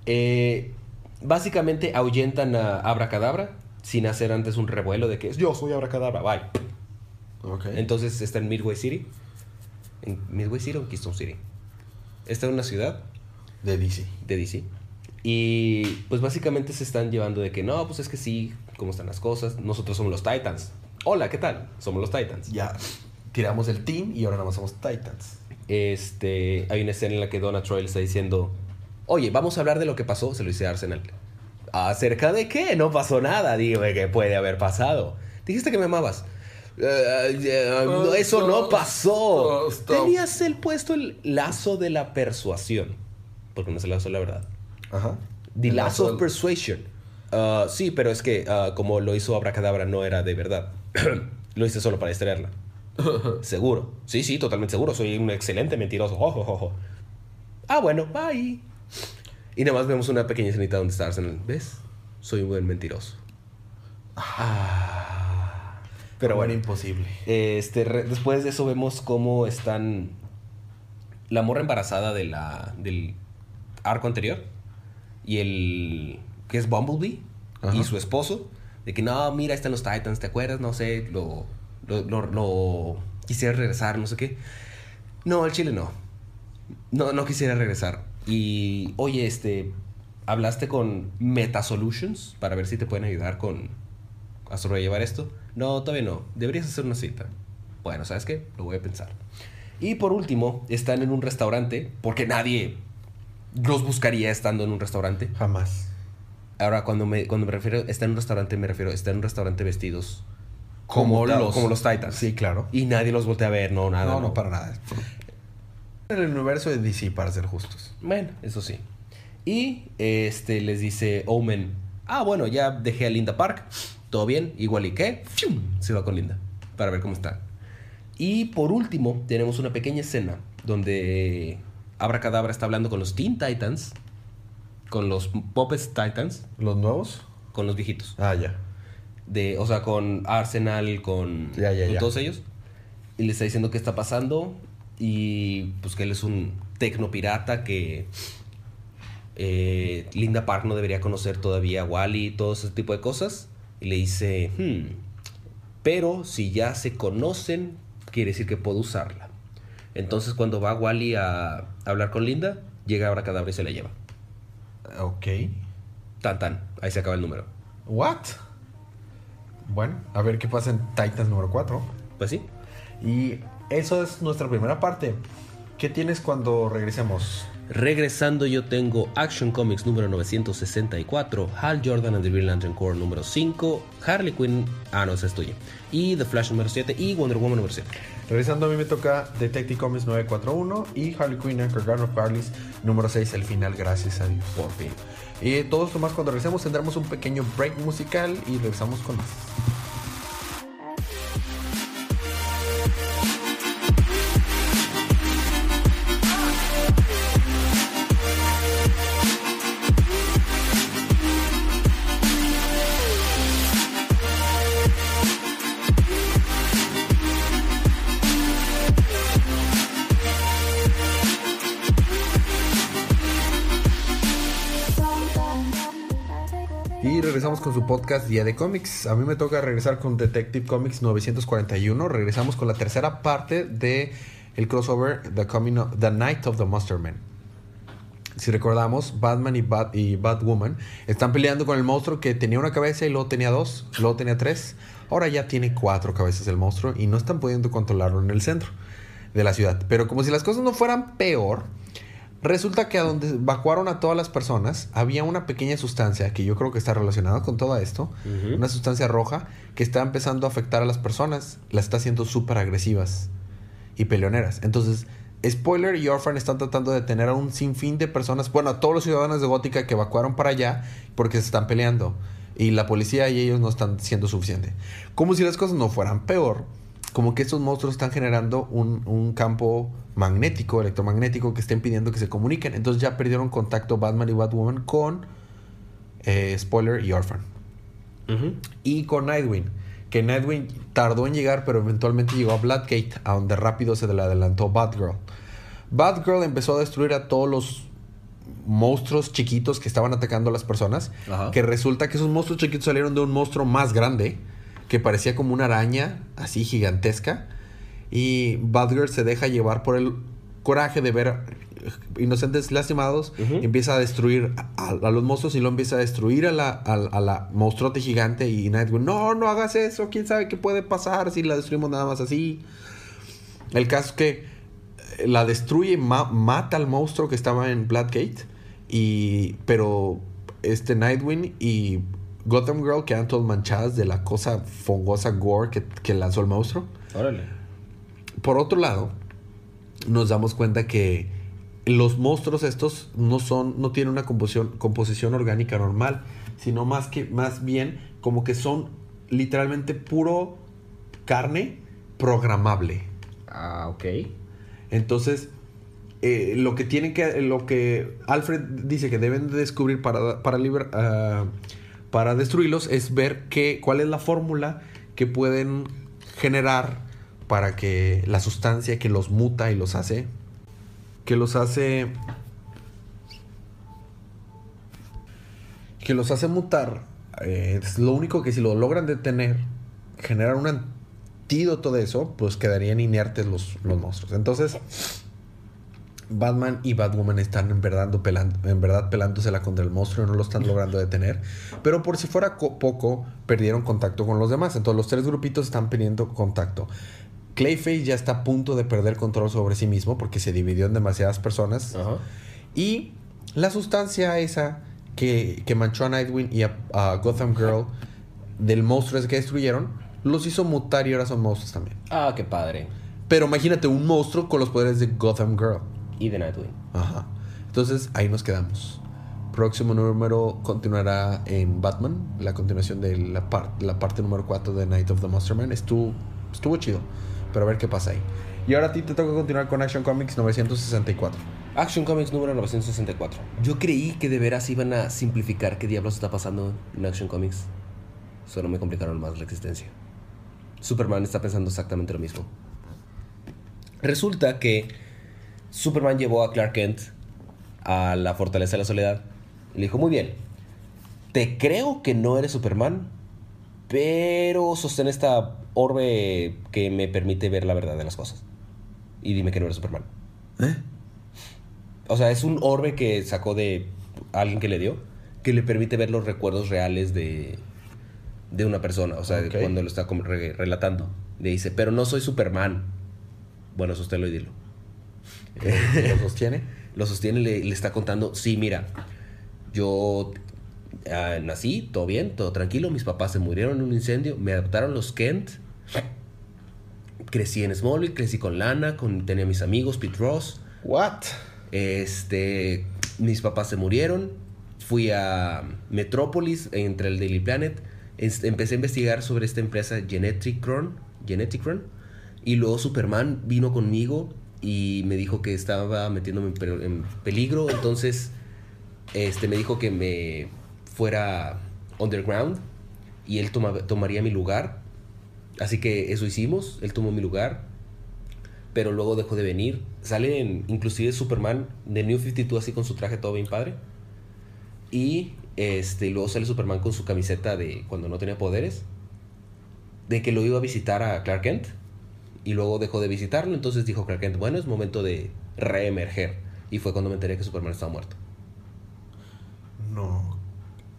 Eh, básicamente ahuyentan a Abracadabra sin hacer antes un revuelo de que yo soy Abracadabra, bye. Ok. Entonces está en Midway City. ¿En Midway City o en Keystone City? Está en una ciudad de DC. de DC. Y pues básicamente se están llevando de que no, pues es que sí, cómo están las cosas. Nosotros somos los Titans. Hola, ¿qué tal? Somos los Titans. Ya tiramos el team y ahora nada más somos Titans. Este, hay una escena en la que Donna Troy le está diciendo, oye, vamos a hablar de lo que pasó, se lo dice a Arsenal. ¿Acerca de qué? No pasó nada, dime que puede haber pasado. Dijiste que me amabas. Eh, eso no pasó. Tenías el puesto el lazo de la persuasión. Porque no es el lazo de la verdad. Ajá. The El lazo of persuasion. Ah, sí, pero es que ah, como lo hizo Abracadabra no era de verdad. lo hice solo para distraerla. seguro. Sí, sí, totalmente seguro. Soy un excelente mentiroso. Jo, jo, jo, jo. Ah, bueno, bye. Y nada más vemos una pequeña escenita donde está Arsenal. ¿Ves? Soy un buen mentiroso. Ah. Pero bueno. era imposible. Este, re- después de eso vemos cómo están la morra embarazada de la, del arco anterior y el que es Bumblebee Ajá. y su esposo de que no, mira, están los Titans, ¿te acuerdas? No sé, lo, lo, lo- lo- quisiera regresar, no sé qué. No, al chile no. No, no quisiera regresar. Y, oye, este, ¿hablaste con Meta Solutions para ver si te pueden ayudar con a sobrellevar esto? No, todavía no. Deberías hacer una cita. Bueno, ¿sabes qué? Lo voy a pensar. Y por último, están en un restaurante, porque nadie los buscaría estando en un restaurante. Jamás. Ahora, cuando me, cuando me refiero, está en un restaurante, me refiero, está en un restaurante vestidos Como, los... como los Titans. Sí, claro. Y nadie los voltea a ver, no, nada. no, no, para nada. En el universo de DC, para ser justos. Bueno, eso sí. Y este les dice Omen, ah, bueno, ya dejé a Linda Park, todo bien, igual y qué, ¡fium! se va con Linda para ver cómo está. Y por último, tenemos una pequeña escena donde Abracadabra está hablando con los Teen Titans, con los Puppets Titans, ¿Los nuevos? con los viejitos. Ah, ya. De, o sea, con Arsenal, con, Ya, ya, con ya. todos ellos. Y le está diciendo qué está pasando. Y pues que él es un tecnopirata que eh, Linda Park no debería conocer todavía a Wally y todo ese tipo de cosas. Y le dice, "Hmm, pero si ya se conocen, quiere decir que puedo usarla. Entonces cuando va Wally a hablar con Linda, llega Abracadabra y se la lleva. Ok. Tan tan, ahí se acaba el número. ¿What? Bueno, a ver qué pasa en Titans número 4. Pues sí. Y eso es nuestra primera parte. ¿Qué tienes cuando regresemos? Regresando yo tengo Action Comics número 964, Hal Jordan and the Green Lantern Corps número 5, Harley Quinn, ah no, esa es tuya, y The Flash número 7 y Wonder Woman número 7. Regresando a mí me toca Detective Comics 941 y Harley Quinn and Garden of Harleys número 6, el final, gracias a Dios. Por fin. Y todo esto más cuando regresemos tendremos un pequeño break musical y regresamos con más. Podcast Día de Cómics. A mí me toca regresar con Detective Comics 941. Regresamos con la tercera parte de el crossover The, Coming of- the Night of the Monster Man. Si recordamos, Batman y, Bat y Batwoman están peleando con el monstruo que tenía una cabeza y luego tenía dos, luego tenía tres. Ahora ya tiene cuatro cabezas el monstruo y no están pudiendo controlarlo en el centro de la ciudad. Pero como si las cosas no fueran peor, Resulta que a donde evacuaron a todas las personas había una pequeña sustancia que yo creo que está relacionada con todo esto. Una sustancia roja que está empezando a afectar a las personas. Las está haciendo súper agresivas y peleoneras. Entonces, Spoiler y Orphan están tratando de detener a un sinfín de personas. Bueno, a todos los ciudadanos de Gótica que evacuaron para allá porque se están peleando. Y la policía y ellos no están siendo suficiente. Como si las cosas no fueran peor. Como que estos monstruos están generando un, un campo magnético, electromagnético, que está impidiendo que se comuniquen. Entonces ya perdieron contacto Batman y Batwoman con eh, Spoiler y Orphan. Y con Nightwing. Que Nightwing tardó en llegar, pero eventualmente llegó a Blackgate, a donde rápido se le adelantó Batgirl. Batgirl empezó a destruir a todos los monstruos chiquitos que estaban atacando a las personas. Que resulta que esos monstruos chiquitos salieron de un monstruo más grande, que parecía como una araña, así gigantesca. Y Batgirl se deja llevar por el coraje de ver inocentes lastimados. Empieza a destruir a, a los monstruos y lo empieza a destruir a la, a, a la monstruote gigante. Y Nightwing, no, no hagas eso. ¿Quién sabe qué puede pasar si la destruimos nada más así? El caso es que eh, la destruye, ma- mata al monstruo que estaba en Blackgate. Y, pero este Nightwing y Gotham Girl quedan todas manchadas de la cosa fongosa gore que, que lanzó el monstruo. Órale. Por otro lado, nos damos cuenta que los monstruos estos no son, no tienen una composición, composición orgánica normal, sino más que, más bien como que son literalmente puro carne programable. Ah, ok. Entonces, eh, lo que tienen que, lo que Alfred dice que deben de descubrir para, para, liber- ah, para destruirlos es ver qué, cuál es la fórmula que pueden generar para que la sustancia que los muta y los hace, que los hace, que los hace mutar, eh, es lo único que si lo logran detener, generar un antídoto de eso, pues quedarían inertes los, los monstruos. Entonces, Batman y Batwoman están en verdad, pelando, en verdad pelándosela contra el monstruo y no lo están logrando detener. Pero por si fuera co- poco, perdieron contacto con los demás. Entonces los tres grupitos están perdiendo contacto. Clayface ya está a punto de perder control sobre sí mismo porque se dividió en demasiadas personas. Y la sustancia esa que, que manchó a Nightwing y a, a Gotham Girl del monstruo ese que destruyeron, los hizo mutar y ahora son monstruos también. Ah, qué padre. Pero imagínate un monstruo con los poderes de Gotham Girl. Y de Nightwing. Ajá. Entonces ahí nos quedamos. Próximo número continuará en Batman, la continuación de la, par- la parte número 4 de Night of the Monster Man. Estuvo, estuvo chido, pero a ver qué pasa ahí. Y ahora a ti te toca continuar con Action Comics 964. Action Comics número 964. Yo creí que de veras iban a simplificar qué diablos está pasando en Action Comics. Solo me complicaron más la existencia. Superman está pensando exactamente lo mismo. Resulta que Superman llevó a Clark Kent a la Fortaleza de la Soledad y le dijo, muy bien, te creo que no eres Superman, pero sostén esta orbe que me permite ver la verdad de las cosas. Y dime que no eres Superman. ¿Eh? O sea, es un orbe que sacó de alguien que le dio, que le permite ver los recuerdos reales de, de una persona. O sea, de cuando lo está como re- relatando. Le dice, pero no soy Superman. Bueno, sosténlo y dilo. ¿Lo sostiene? Lo sostiene y le, le está contando, sí, mira, yo ah, nací, todo bien, todo tranquilo, mis papás se murieron en un incendio, me adoptaron los Kent, crecí en Smallville, crecí con Lana, con, tenía mis amigos, Pete Ross, What? este, mis papás se murieron. Fui a Metrópolis entre el Daily Planet. empecé a investigar sobre esta empresa Geneticron, Geneticron. Y luego Superman vino conmigo y me dijo que estaba metiéndome en, pe- en peligro. Entonces, este, me dijo que me fuera underground y él toma- tomaría mi lugar. Así que eso hicimos. Él tomó mi lugar pero luego dejó de venir. Sale en, inclusive Superman de New 52 así con su traje todo bien padre. Y este, luego sale Superman con su camiseta de cuando no tenía poderes. De que lo iba a visitar a Clark Kent. Y luego dejó de visitarlo. Entonces dijo Clark Kent, bueno, es momento de reemerger. Y fue cuando me enteré que Superman estaba muerto. No.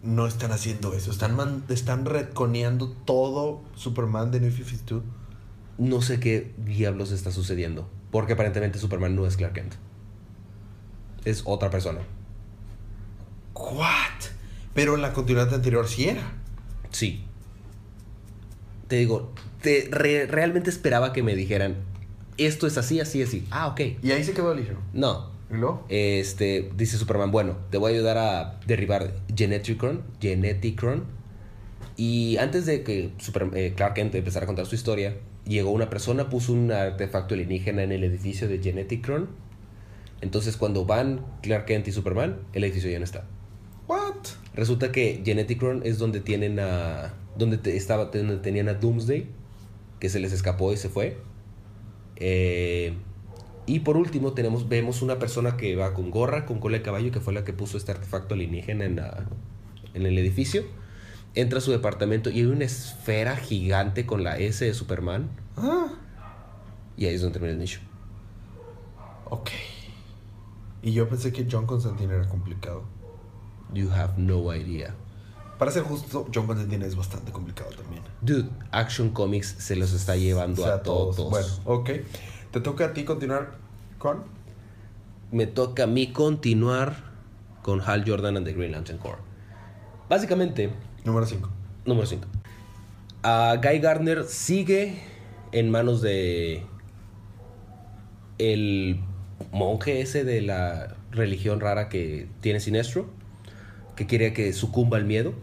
No están haciendo eso. Están, man- están retconeando todo Superman de New 52. No sé qué diablos está sucediendo. Porque aparentemente Superman no es Clark Kent. Es otra persona. What? Pero en la continuidad anterior sí era. Sí. Te digo, te re- realmente esperaba que me dijeran, esto es así, así, así. Ah, ok. Y ahí se quedó el hijo. No. ¿Y luego? Este, dice Superman, bueno, te voy a ayudar a derribar Geneticron, Geneticron. Y antes de que Super- eh, Clark Kent empezara a contar su historia, llegó una persona, puso un artefacto alienígena en el edificio de Geneticron. Entonces cuando van Clark Kent y Superman, el edificio ya no está. What? Resulta que Geneticron es donde tienen a. donde te- estaba, donde tenían a Doomsday, que se les escapó y se fue. Eh, y por último, tenemos, vemos una persona que va con gorra, con cola de caballo, que fue la que puso este artefacto alienígena en, la- en el edificio. Entra a su departamento y hay una esfera gigante con la S de Superman. Ah. Y ahí es donde termina el nicho. Ok. Y yo pensé que John Constantine era complicado. You have no idea. Para ser justo, John Constantine es bastante complicado también. Dude, Action Comics se los está llevando O sea, a todos. Bueno, ok. Te toca a ti continuar con. me toca a mí continuar con Hal Jordan and the Green Lantern Corps. Básicamente, Número 5. Número 5. A Guy Gardner sigue en manos de el monje ese de la religión rara que tiene Sinestro, que quiere que sucumba al miedo.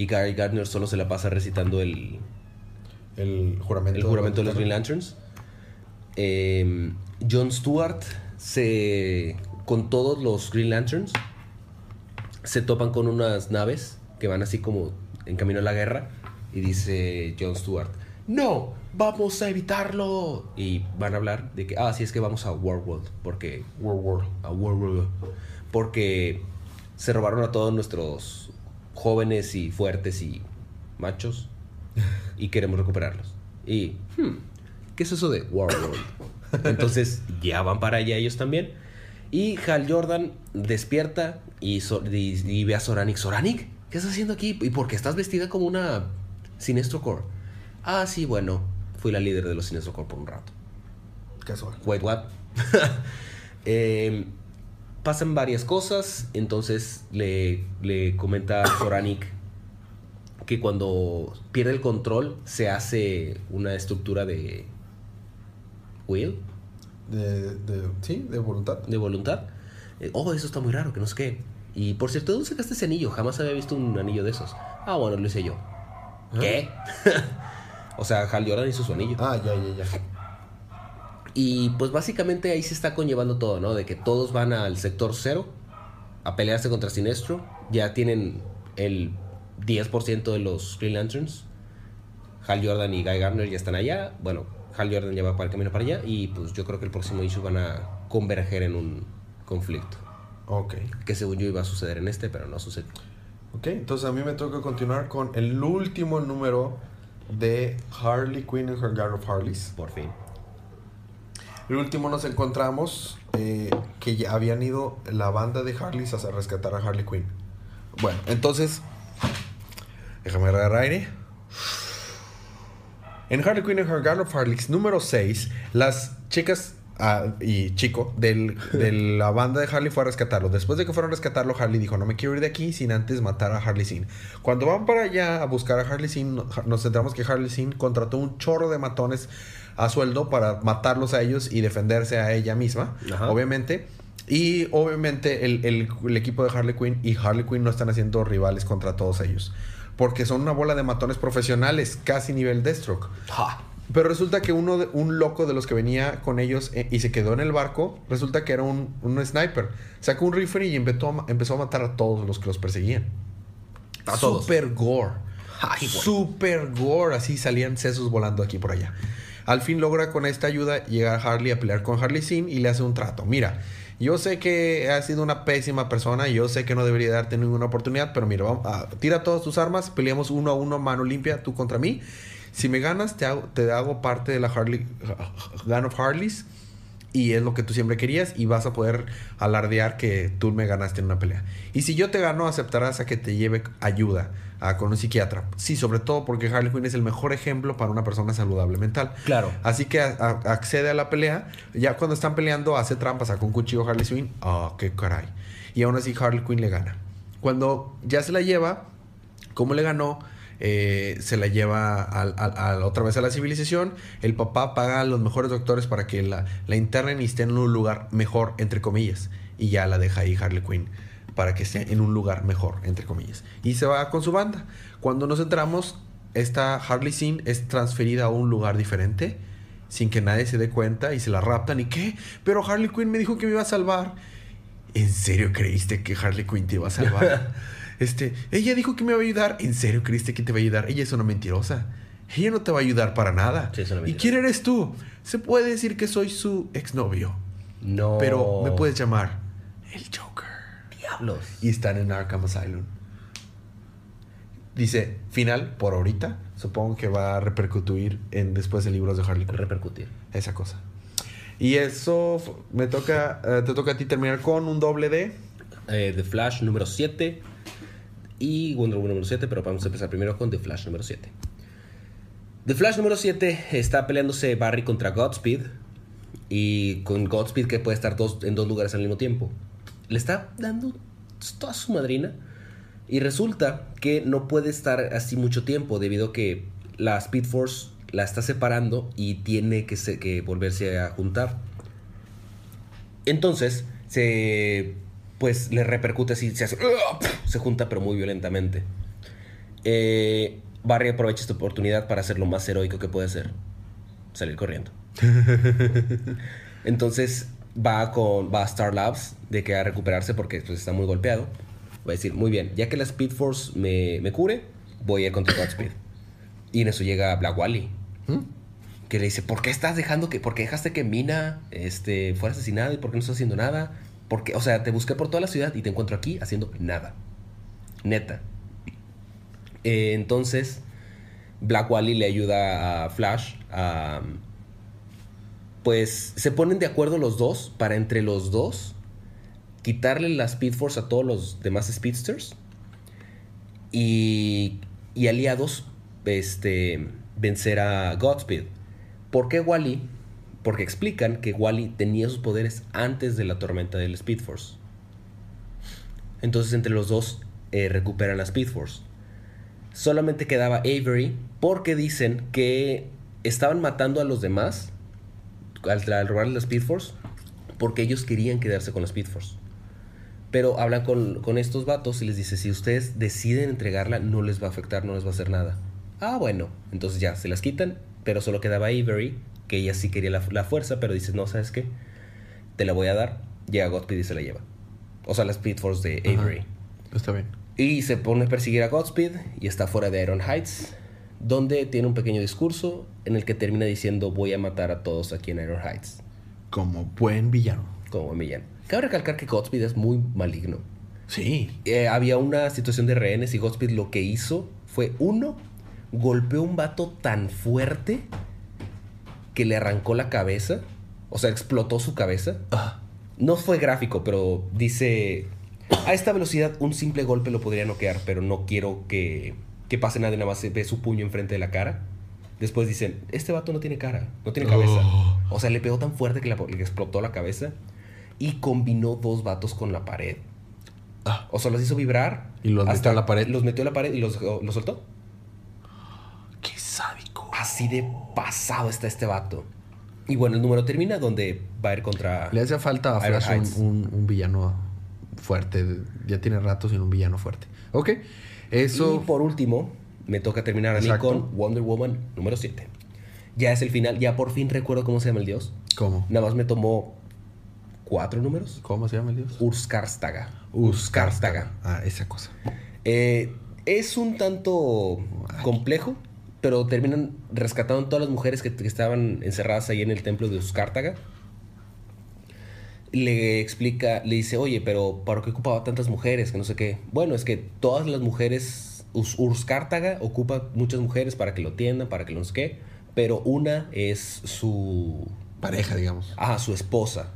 Y Guy Gardner solo se la pasa recitando el, El juramento. el juramento de los Green Lanterns. Eh, John Stewart se con todos los Green Lanterns se topan con unas naves que van así como en camino a la guerra y dice John Stewart, "No, vamos a evitarlo." Y van a hablar de que ah, sí es que vamos a Warworld porque World War. a Warworld porque se robaron a todos nuestros jóvenes y fuertes y machos y queremos recuperarlos. Y, hmm, ¿qué es eso de Warworld? Entonces ya van para allá ellos también. Y Hal Jordan despierta y, so- y- y ve a Soranic. Soranic, ¿qué estás haciendo aquí? ¿Y por qué estás vestida como una Sinestro Core? Ah, sí, bueno, fui la líder de los Sinestro Core por un rato. Casual. Wait, what? Eh, pasan varias cosas. Entonces le, le comenta a Soranic que cuando pierde el control se hace una estructura de will, De, de, sí, de voluntad. de voluntad. Eh, oh, eso está muy raro, que no sé qué. Y por cierto, ¿de dónde sacaste ese anillo? Jamás había visto un anillo de esos. Ah, bueno, lo hice yo. ¿Qué? o sea, Hal Jordan hizo su anillo. Ah, ya, ya, ya. Y pues básicamente ahí se está conllevando todo, ¿no? De que todos van al sector cero a pelearse contra Sinestro. Ya tienen el 10% de los Green Lanterns. Hal Jordan y Guy Gardner ya están allá. Bueno, Hal Jordan ya va para el camino para allá. Y pues yo creo que el próximo issue van a converger en un conflicto. Ok. Que según yo iba a suceder en este, pero no sucedió. Ok, entonces a mí me toca continuar con el último número de Harley Quinn and Her Guard of Harleys. Por fin. El último nos encontramos eh, que ya habían ido la banda de Harleys a rescatar a Harley Quinn. Bueno, entonces, déjame agarrar aire. En Harley Quinn and Her Guard of Harleys número 6, las chicas ah, y chico de la banda de Harley fue a rescatarlo. Después de que fueron a rescatarlo, Harley dijo, no me quiero ir de aquí sin antes matar a Harley Sin. Cuando van para allá a buscar a Harley Sin, no- nos centramos que Harley Sin contrató un chorro de matones a sueldo para matarlos a ellos y defenderse a ella misma, Ajá. obviamente. Y obviamente el, el- el equipo de Harley Quinn y Harley Quinn no están haciendo rivales contra todos ellos. Porque son una bola de matones profesionales, casi nivel Deathstroke. ¡Ja! Pero resulta que uno de- un loco de los que venía con ellos eh, y se quedó en el barco, resulta que era un, un sniper. Sacó un rifle y empezó a, empezó a matar a todos los que los perseguían. A todos. Super gore. Ay, bueno. Super gore. Así salían sesos volando aquí por allá. Al fin logra con esta ayuda llegar Harley a pelear con Harley Sin y le hace un trato. Mira, yo sé que has sido una pésima persona y yo sé que no debería darte ninguna oportunidad, pero mira, vamos a, tira todas tus armas, peleamos uno a uno, mano limpia, tú contra mí. Si me ganas, te hago, te hago parte de la Harley, Gun of Harleys y es lo que tú siempre querías y vas a poder alardear que tú me ganaste en una pelea. Y si yo te gano, aceptarás a que te lleve ayuda a, con un psiquiatra. Sí, sobre todo porque Harley Quinn es el mejor ejemplo para una persona saludable mental. Claro. Así que a- a- accede a la pelea. Ya cuando están peleando, hace trampas, saca un cuchillo Harley Quinn. Ah, qué caray. Y aún así Harley Quinn le gana. Cuando ya se la lleva, ¿cómo le ganó? Eh, se la lleva al- al- al- otra vez a la civilización. El papá paga a los mejores doctores para que la, la internen y esté en un lugar mejor, entre comillas. Y ya la deja ahí Harley Quinn para que esté en un lugar mejor, entre comillas. Y se va con su banda. Cuando nos entramos, esta Harley Sin es transferida a un lugar diferente sin que nadie se dé cuenta y se la raptan. ¿Y qué? Pero Harley Quinn me dijo que me iba a salvar. ¿En serio creíste que Harley Quinn te iba a salvar? este, ella dijo que me iba a ayudar. ¿En serio creíste que te va a ayudar? Ella es una mentirosa. Ella no te va a ayudar para nada. Sí, es una ¿Y quién eres tú? Se puede decir que soy su exnovio. No. Pero me puedes llamar el Joker. Diablos. Y están en Arkham Asylum. Dice, final, por ahorita, supongo que va a repercutir en después de libros de Harley Quinn. Repercutir. Esa cosa. Y eso me toca, eh, te toca a ti terminar con un doble D. Eh, The Flash número 7 y Wonder Woman número 7, pero vamos a empezar primero con The Flash número 7. The Flash número 7 está peleándose Barry contra Godspeed y con Godspeed que puede estar dos, en dos lugares al mismo tiempo. Le está dando toda su madrina Y resulta que no puede estar así mucho tiempo debido a que la Speed Force la está separando y tiene que, se- que volverse a juntar. Entonces, se pues le repercute así, se hace, se junta pero muy violentamente. Eh, Barry aprovecha esta oportunidad para hacer lo más heroico que puede hacer, salir corriendo. Entonces va con va a Star Labs de que a recuperarse porque pues, está muy golpeado. Va a decir, muy bien, ya que la Speed Force me, me cure, voy a ir contra Godspeed. Y en eso llega Black Wally, ¿Mm? que le dice, ¿por qué estás dejando que, por qué dejaste que Mina este, fuera asesinada y por qué no estás haciendo nada? Porque, o sea, te busqué por toda la ciudad y te encuentro aquí haciendo nada. Neta. Eh, entonces, Black Wally le ayuda a Flash a... Pues se ponen de acuerdo los dos para entre los dos quitarle la Speed Force a todos los demás Speedsters y, y aliados este, vencer a Godspeed. ¿Por qué Wally? Porque explican que Wally tenía sus poderes antes de la tormenta del Speed Force. Entonces entre los dos eh, recuperan la Speed Force. Solamente quedaba Avery porque dicen que estaban matando a los demás al, al robar la Speed Force porque ellos querían quedarse con la Speed Force. Pero hablan con, con estos vatos y les dice, si ustedes deciden entregarla, no les va a afectar, no les va a hacer nada. Ah, bueno. Entonces ya, se las quitan, pero solo quedaba Avery, que ella sí quería la, la fuerza, pero dice, no, ¿sabes qué? Te la voy a dar. Llega Godspeed y se la lleva. O sea, la Speed Force de Ajá. Avery. Está bien. Y se pone a perseguir a Godspeed y está fuera de Iron Heights, donde tiene un pequeño discurso en el que termina diciendo voy a matar a todos aquí en Iron Heights, Como buen villano. como villano. Cabe recalcar que Godspeed es muy maligno. Sí. Eh, había una situación de rehenes y Godspeed lo que hizo fue, uno, golpeó a un vato tan fuerte que le arrancó la cabeza, o sea, explotó su cabeza. Ah, No fue gráfico, pero dice, a esta velocidad un simple golpe lo podría noquear, pero no quiero que, que pase nada y nada más se ve su puño enfrente de la cara. Después dicen, este vato no tiene cara, no tiene cabeza. Oh. O sea, le pegó tan fuerte que la- le explotó la cabeza y combinó dos vatos con la pared. ah. O sea, los hizo vibrar. Y los metió a la pared. Los metió a la pared y los, los soltó. Qué sádico. Así de pasado está este vato. Y bueno, el número termina donde va a ir contra... Le hace falta a Flash un- un villano fuerte. Ya tiene rato sin un villano fuerte. Ok. Eso. Y por último, me toca terminar a mí Exacto. con Wonder Woman número 7. Ya es el final, ya por fin recuerdo cómo se llama el dios. ¿Cómo? Nada más me tomó cuatro números. ¿Cómo se llama el dios? Urskarstaga. Urskarstaga. Ah, esa cosa. Eh, es un tanto complejo, pero terminan rescatando todas las mujeres que, que estaban encerradas ahí en el templo de Uskártaga. Le explica, le dice, oye, pero ¿para qué ocupaba tantas mujeres? Que no sé qué. Bueno, es que todas las mujeres, Us- Uskártaga ocupa muchas mujeres para que lo atiendan, para que lo no sé qué, pero una es su Pareja, digamos. Ajá, su esposa.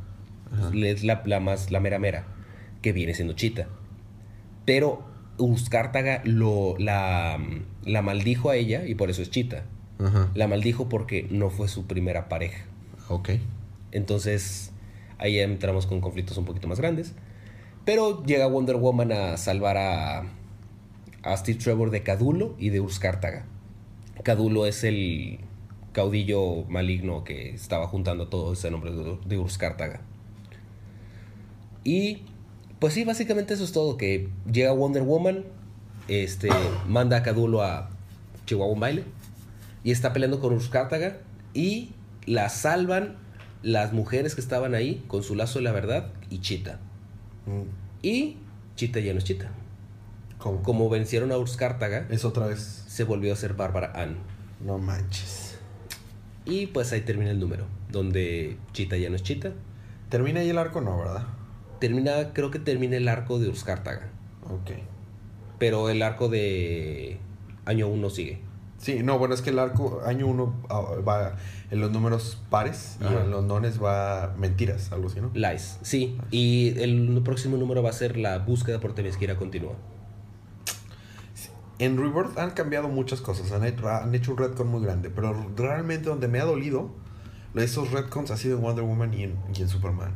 Es la, la más, la mera mera. Que viene siendo Chita. Pero Uskártaga lo, la, la maldijo a ella y por eso es Chita. Ajá. La maldijo porque no fue su primera pareja. Ok. Entonces, ahí entramos con conflictos un poquito más grandes. Pero llega Wonder Woman a salvar a, a Steve Trevor de Cadulo y de Uskártaga. Cadulo es el caudillo maligno que estaba juntando todo ese nombre de, Uskártaga. Y pues sí, básicamente eso es todo. Que llega Wonder Woman, este, manda a Cadulo a Chihuahua un y está peleando con Uskártaga y la salvan las mujeres que estaban ahí con su lazo de la verdad y Chita. Mm, Y Chita ya no es Chita. ¿Cómo? Como vencieron a Uskártaga, Es otra vez. se volvió a ser Bárbara Ann. No manches. Y pues ahí termina el número, donde Chita ya no es Chita. Termina ahí el arco, no, ¿verdad? Termina, creo que termina el arco de Uskártaga. Ok. Pero el arco de año 1 sigue. Sí, no, bueno, es que el arco, año uno ah, va en los números pares y en los nones va mentiras, algo así, ¿no? Lies, sí. Y el próximo número va a ser la búsqueda por Temesquira continúa. En Rebirth han cambiado muchas cosas, han hecho, han hecho un retcon muy grande, pero realmente donde me ha dolido, esos retcons ha sido en Wonder Woman y en, y en Superman.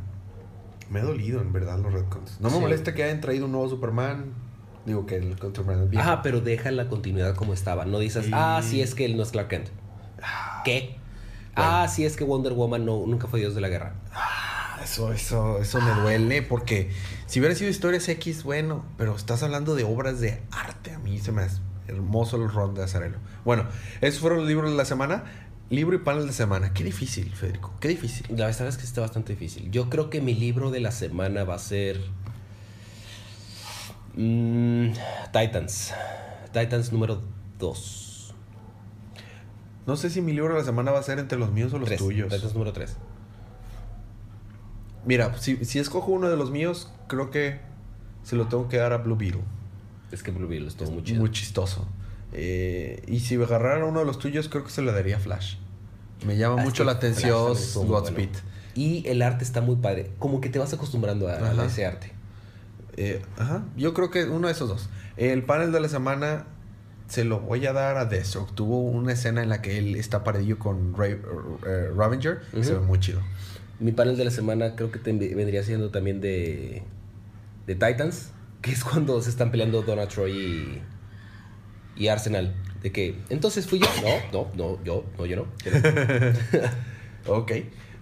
Me ha dolido, en verdad, los retcons. No me Sí. molesta que hayan traído un nuevo Superman. Digo que el Contra Superman viejo. Ajá, pero deja la continuidad como estaba. No dices, Y- ah, sí es que él no es Clark Kent. ¿Qué? Ah, sí es que Wonder Woman no, nunca fue dios de la guerra. Ah, Eso, eso, eso me duele porque si hubiera sido historias X, bueno, pero estás hablando de obras de arte. A mí se me hace hermoso el ron de Azarelo. Bueno, esos fueron los libros de la semana. Libro y panel de semana. Qué difícil, Federico. Qué difícil. La verdad es que está bastante difícil. Yo creo que mi libro de la semana va a ser. Mm, Titans. Titans número 2. No sé si mi libro de la semana va a ser entre los míos o los tuyos. Titans número 3. Mira, si, si escojo uno de los míos, creo que se lo tengo que dar a Blue Beetle. Es que Blue Beetle muy Es chido. Muy chistoso. Eh, y si agarrara uno de los tuyos, creo que se lo daría a Flash. Me llama Ah, mucho la atención muy Godspeed. bueno. Y el arte está muy padre. Como que te vas acostumbrando a, ese arte. Eh, ajá, yo creo que uno de esos dos. El panel de la semana se lo voy a dar a Deathstroke. Tuvo una escena en la que él está paradillo con Ra- eh, Ravager. y Se ve muy chido. Mi panel de la semana creo que te- vendría siendo también de, de Titans, que es cuando se están peleando Donna Troy y, y Arsenal. De que, entonces fui yo. No, no, no, yo, no, yo no. Yo no. Ok.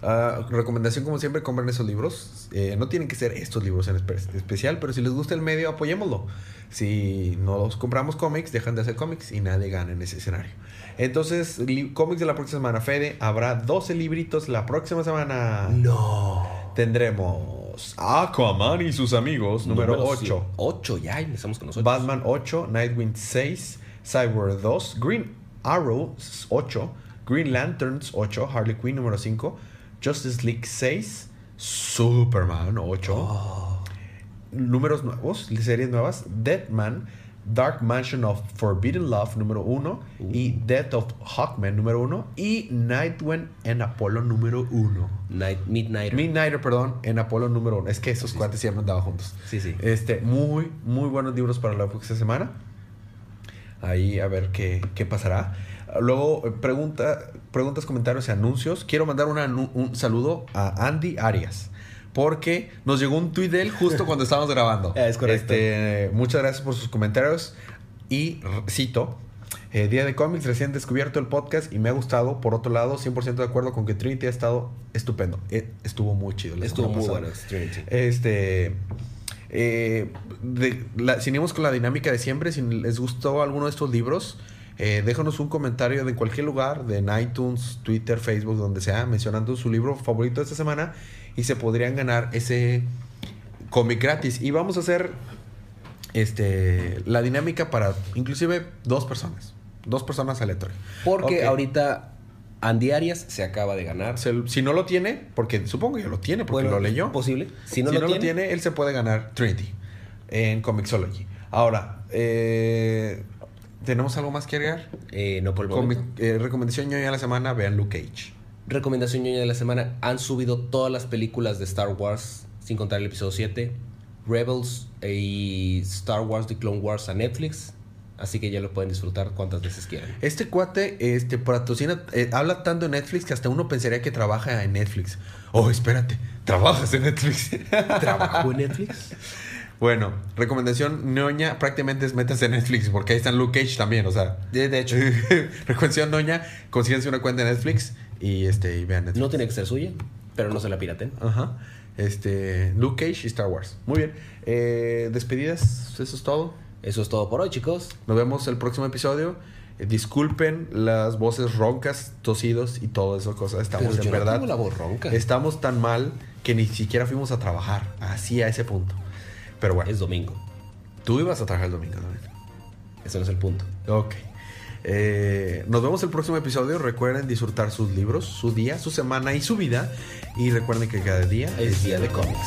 Ah, recomendación, como siempre, compren esos libros. Eh, no tienen que ser estos libros en espe- especial, pero si les gusta el medio, apoyémoslo. Si no los compramos cómics, dejan de hacer cómics y nadie gana en ese escenario. Entonces, cómics de la próxima semana, Fede. Habrá 12 libritos la próxima semana. no. Tendremos Aquaman y sus amigos, número 8. 8, ya empezamos con nosotros. Batman 8, Nightwing 6, Cyborg 2, Green Arrow 8, Green Lanterns 8, Harley Quinn número 5, Justice League 6, Superman 8, Oh. números nuevos, series nuevas, Deadman, Dark Mansion of Forbidden Love número 1 y Death of Hawkman número 1 y Nightwing en Apolo número 1. Night, Midnight. Midnighter, perdón, en Apolo número 1. Es que esos cuates siempre andaban juntos. Sí, sí. Este, muy, muy buenos libros para la próxima semana. Ahí a ver qué, qué pasará. Luego, eh, pregunta, preguntas, comentarios y anuncios. Quiero mandar una un saludo a Andy Arias. Porque nos llegó un tweet de él justo cuando estábamos grabando. Es correcto. Este, muchas gracias por sus comentarios. Y cito: eh, Día de cómics, recién descubierto el podcast y me ha gustado. Por otro lado, 100% de acuerdo con que Trinity ha estado estupendo. Eh, estuvo muy chido. la Estuvo muy bueno, Trinity. Este. eh, de- la- seguimos con la dinámica de siempre. Si les gustó alguno de estos libros, eh, déjanos un comentario de cualquier lugar, de iTunes, Twitter, Facebook, donde sea, mencionando su libro favorito de esta semana y se podrían ganar ese cómic gratis. Y vamos a hacer este, la dinámica para inclusive dos personas. Dos personas aleatorias. Porque Ok. ahorita Andy Arias se acaba de ganar. Se- si no lo tiene, porque supongo que lo tiene, porque Bueno, lo leyó. Posible. Si Si no, lo, tiene, él se puede ganar Trinity en Comixology. Ahora, eh, ¿tenemos algo más que agregar? eh, no por el eh, recomendación ñoña de la semana, vean Luke Cage. Recomendación ñoña de la semana. Han subido todas las películas de Star Wars, sin contar el episodio 7. Rebels y Star Wars The Clone Wars a Netflix. Así que ya lo pueden disfrutar cuantas veces quieran. Este cuate este, patrocina, eh, habla tanto en Netflix que hasta uno pensaría que trabaja en Netflix. Oh, espérate, trabajas en Netflix. ¿Trabajó en Netflix? Bueno, recomendación ñoña prácticamente es métanse en Netflix porque ahí están Luke Cage también, o sea. De, de hecho, recomendación ñoña, consíguense una cuenta de Netflix y, este, y vean Netflix. no tiene que ser suya, pero no se la piraten. Ajá. Este, Luke Cage y Star Wars. Muy bien. Eh, despedidas, eso es todo. Eso es todo por hoy, chicos. Nos vemos el próximo episodio. Eh, disculpen las voces roncas, tosidos y todo eso cosas. Estamos Pero en no verdad. tengo la voz ronca. Estamos tan mal que ni siquiera fuimos a trabajar. Así a ese punto. Pero bueno, Es domingo. tú ibas a trabajar el domingo también. Eso no es el punto. Ok. Eh, nos vemos el próximo episodio. Recuerden disfrutar sus libros, su día, su semana y su vida. Y recuerden que cada día Es día de cómics.